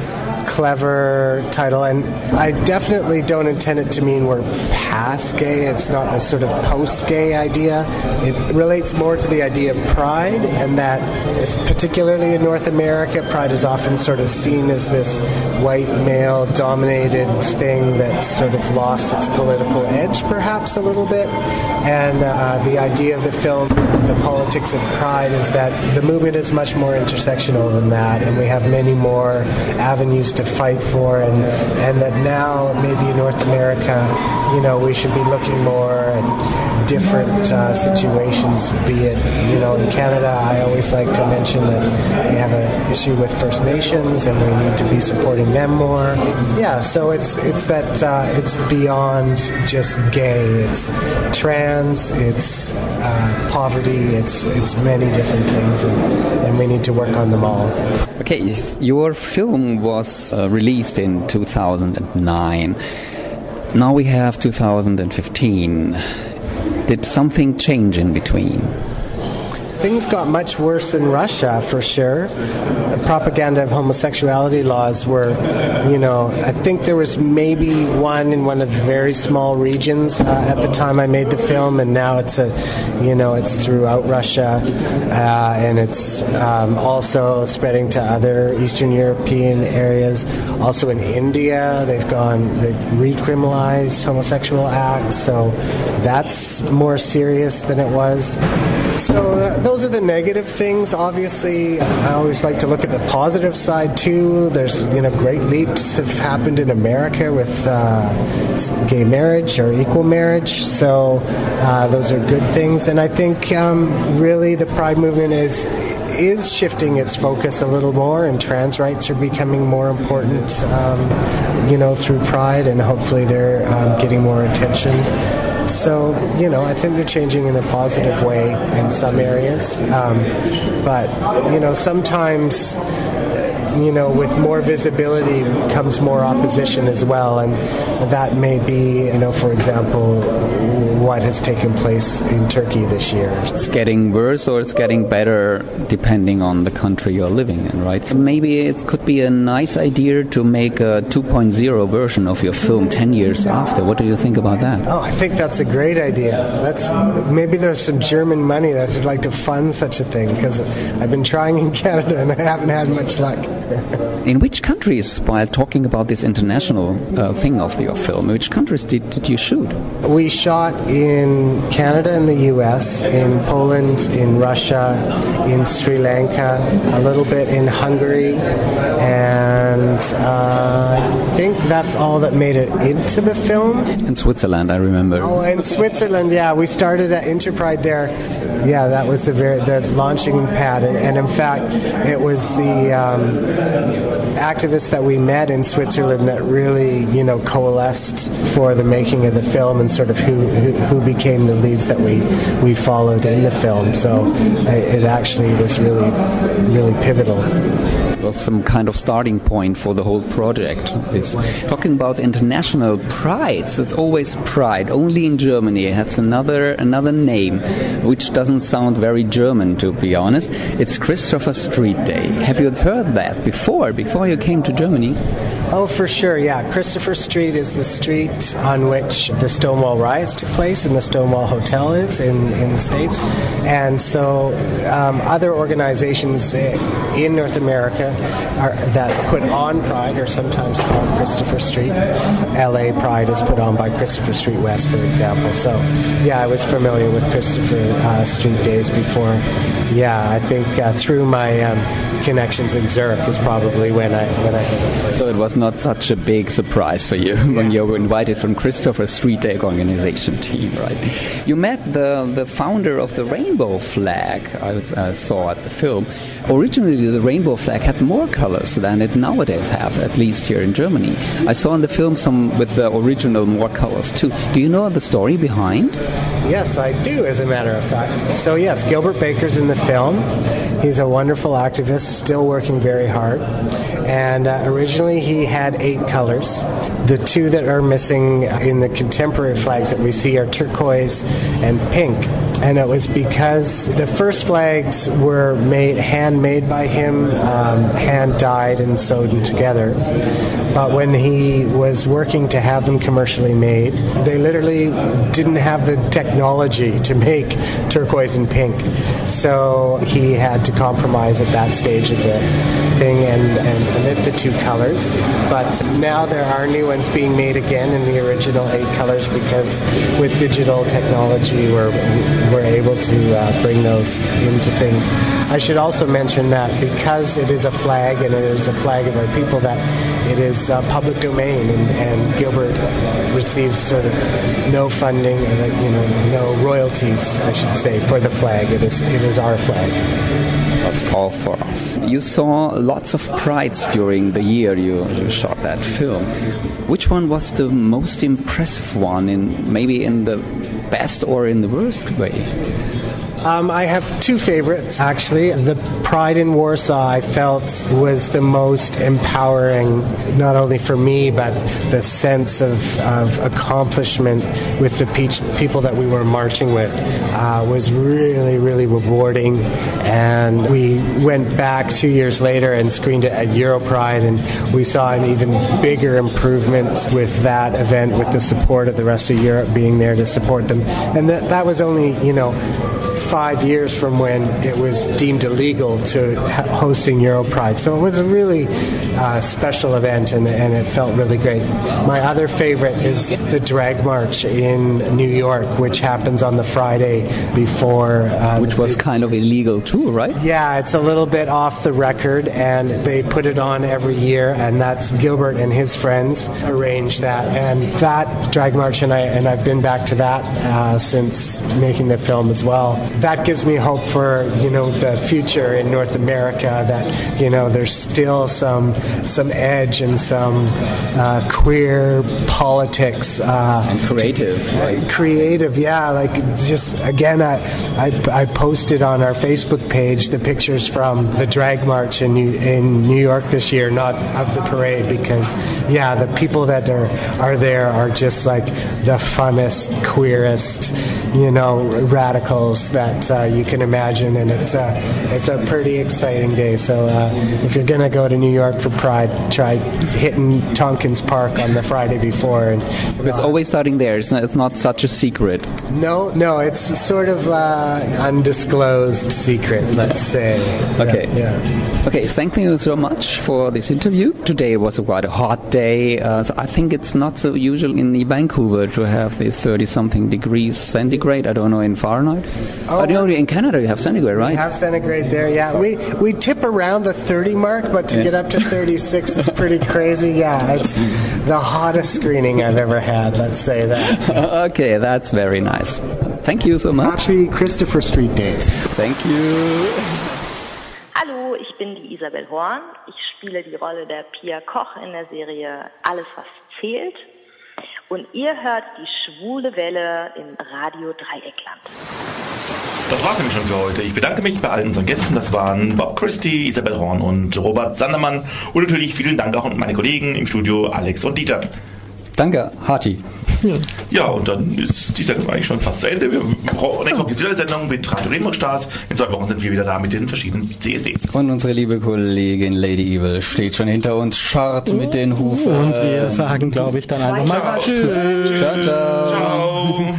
clever title. And I definitely don't intend it to mean we're past gay. It's not the sort of post-gay idea. It relates more to the idea of pride, and that is particularly in North America, pride is often sort of seen as this white male-dominated thing that's sort of lost its political edge, perhaps a little bit. And uh, the idea of the film, the politics of pride, is that the movement is much more intersectional than that, and we have many more avenues to fight for, and and that now maybe in North America, you know, we should be looking more at different uh, situations. Be it, you know, in Canada, I always like to mention that we have an issue with First Nations, and we need to be supporting them more. Yeah, so it's it's that uh, it's beyond just gay. It's trans. It's uh, poverty. It's it's many different things, and, and we need to work on them all. Okay, your film was uh, released in 2009. Now we have 2015. Did something change in between? Things got much worse in Russia for sure. The propaganda of homosexuality laws were, you know, I think there was maybe one in one of the very small regions uh, at the time I made the film, and now it's a, you know, it's throughout Russia, uh, and it's um, also spreading to other Eastern European areas. Also in India, they've gone, they've recriminalized homosexual acts, so that's more serious than it was. So uh, those are the negative things. Obviously, I always like to look at the positive side too. There's you know great leaps have happened in America with uh, gay marriage or equal marriage. So uh, those are good things, and I think um, really the Pride movement is is shifting its focus a little more, and trans rights are becoming more important. Um, you know through Pride, and hopefully they're um, getting more attention. So, you know, I think they're changing in a positive way in some areas. Um, but, you know, sometimes, you know, with more visibility comes more opposition as well. And that may be, you know, for example, what has taken place in Turkey this year. It's getting worse or it's getting better depending on the country you're living in, right? Maybe it could be a nice idea to make a 2.0 version of your film 10 years after. What do you think about that? Oh, I think that's a great idea. That's maybe there's some German money that would like to fund such a thing because I've been trying in [LAUGHS] Canada and I haven't had much luck. [LAUGHS] in which countries, while talking about this international uh, thing of your film, which countries did, did you shoot? We shot in Canada and the US, in Poland, in Russia, in Sri Lanka, a little bit in Hungary, and uh, I think that's all that made it into the film. In Switzerland, I remember. Oh, in Switzerland, yeah, we started at Interpride there. Yeah, that was the very, the launching pad, and, in fact, it was the um, activists that we met in Switzerland that really, you know, coalesced for the making of the film and sort of who who, who became the leads that we we followed in the film. So it actually was really really pivotal was some kind of starting point for the whole project. Talking about international prides. It's always pride. Only in Germany that's another another name, which doesn't sound very German to be honest. It's Christopher Street Day. Have you heard that before? Before you came to Germany? Oh, for sure, yeah. Christopher Street is the street on which the Stonewall riots took place and the Stonewall Hotel is in, in the States. And so um, other organizations in North America are, that put on Pride are sometimes called Christopher Street. LA Pride is put on by Christopher Street West, for example. So, yeah, I was familiar with Christopher uh, Street days before. Yeah, I think uh, through my um, connections in Zurich is probably when I when I. So it was not such a big surprise for you [LAUGHS] when you were invited from Christopher Street Day organization team, right? You met the the founder of the rainbow flag. I, was, I saw at the film. Originally, the rainbow flag had more colors than it nowadays have, at least here in Germany. I saw in the film some with the original more colors too. Do you know the story behind? Yes, I do, as a matter of fact. So, yes, Gilbert Baker's in the film. He's a wonderful activist, still working very hard. And uh, originally he had eight colors. The two that are missing in the contemporary flags that we see are turquoise and pink. And it was because the first flags were made handmade by him, um, hand dyed and sewed together. But when he was working to have them commercially made, they literally didn't have the technology to make turquoise and pink. So he had to compromise at that stage of the thing and, and omit the two colors. But now there are new ones being made again in the original eight colors because with digital technology we're, we're able to uh, bring those into things. I should also mention that because it is a flag and it is a flag of our people that it is uh, public domain and, and, Gilbert receives sort of no funding or you know no royalties I should say for the flag. It is it is our flag. That's all for us. You saw lots of prides during the year you, you shot that film. Which one was the most impressive one in maybe in the best or in the worst way? Um, I have two favorites, actually. The Pride in Warsaw, I felt, was the most empowering, not only for me, but the sense of, of accomplishment with the pe- people that we were marching with uh, was really, really rewarding. And we went back two years later and screened it at Europride, and we saw an even bigger improvement with that event, with the support of the rest of Europe being there to support them. And that, that was only, you know, five years from when it was deemed illegal to hosting Europride. So it was a really uh, special event and, and it felt really great. My other favorite is the Drag March in New York, which happens on the Friday before. Uh, Which was kind of illegal too, right? yeah, it's a little bit off the record, and they put it on every year, and that's Gilbert and his friends arrange that, and that drag march, and I and I've been back to that uh, since making the film as well. That gives me hope for you know the future in North America. That you know there's still some some edge and some uh, queer politics uh, and creative, uh, creative, yeah. Like just again, I, I I posted on our Facebook page the pictures from the drag march in New, in New York this year, not of the parade, because yeah, the people that are are there are just like the funnest, queerest, you know, radicals that uh, you can imagine, and it's a it's a pretty exciting day. So uh, if you're gonna go to New York for Pride, try hitting Tompkins Park on the Friday before. And It's always starting there. It's not, it's not such a secret. no, no, it's sort of uh, undisclosed secret, let's say. Okay. Yeah. Okay, thank you so much for this interview. Today was quite a hot day. Uh, so I think it's not so usual in Vancouver to have these 30 something degrees centigrade. I don't know in Fahrenheit. Oh, I know in Canada you have centigrade, right? We have centigrade there, yeah. We we tip around the 30 mark, but to Yeah. get up to 36 is pretty crazy. Yeah, it's the hottest screening I've ever had. Let's say that. [LAUGHS] okay, that's very nice. Thank you so much. Happy Christopher Street Days. Thank you. Hallo, ich bin die Isabel Horn. Ich spiele die Rolle der Pia Koch in der Serie Alles, was zählt. Und ihr hört die schwule Welle im Radio Dreieckland. Das war's nämlich schon für heute. Ich bedanke mich bei allen unseren Gästen. Das waren Bob Christie, Isabel Horn und Robert Sandermann. Und natürlich vielen Dank auch an meine Kollegen im Studio Alex und Dieter. Danke, Hati. Ja, und dann ist die Sendung eigentlich schon fast zu Ende. Wir brauchen nächste Woche wieder eine Sendung mit Radio Remo Stars. In zwei Wochen sind wir wieder da mit den verschiedenen CSDs. Und unsere liebe Kollegin Lady Evil steht schon hinter uns, scharrt mit den Hufen. Und wir sagen, glaube ich, dann einfach mal Ciao. Tschüss. Ciao, ciao. Ciao.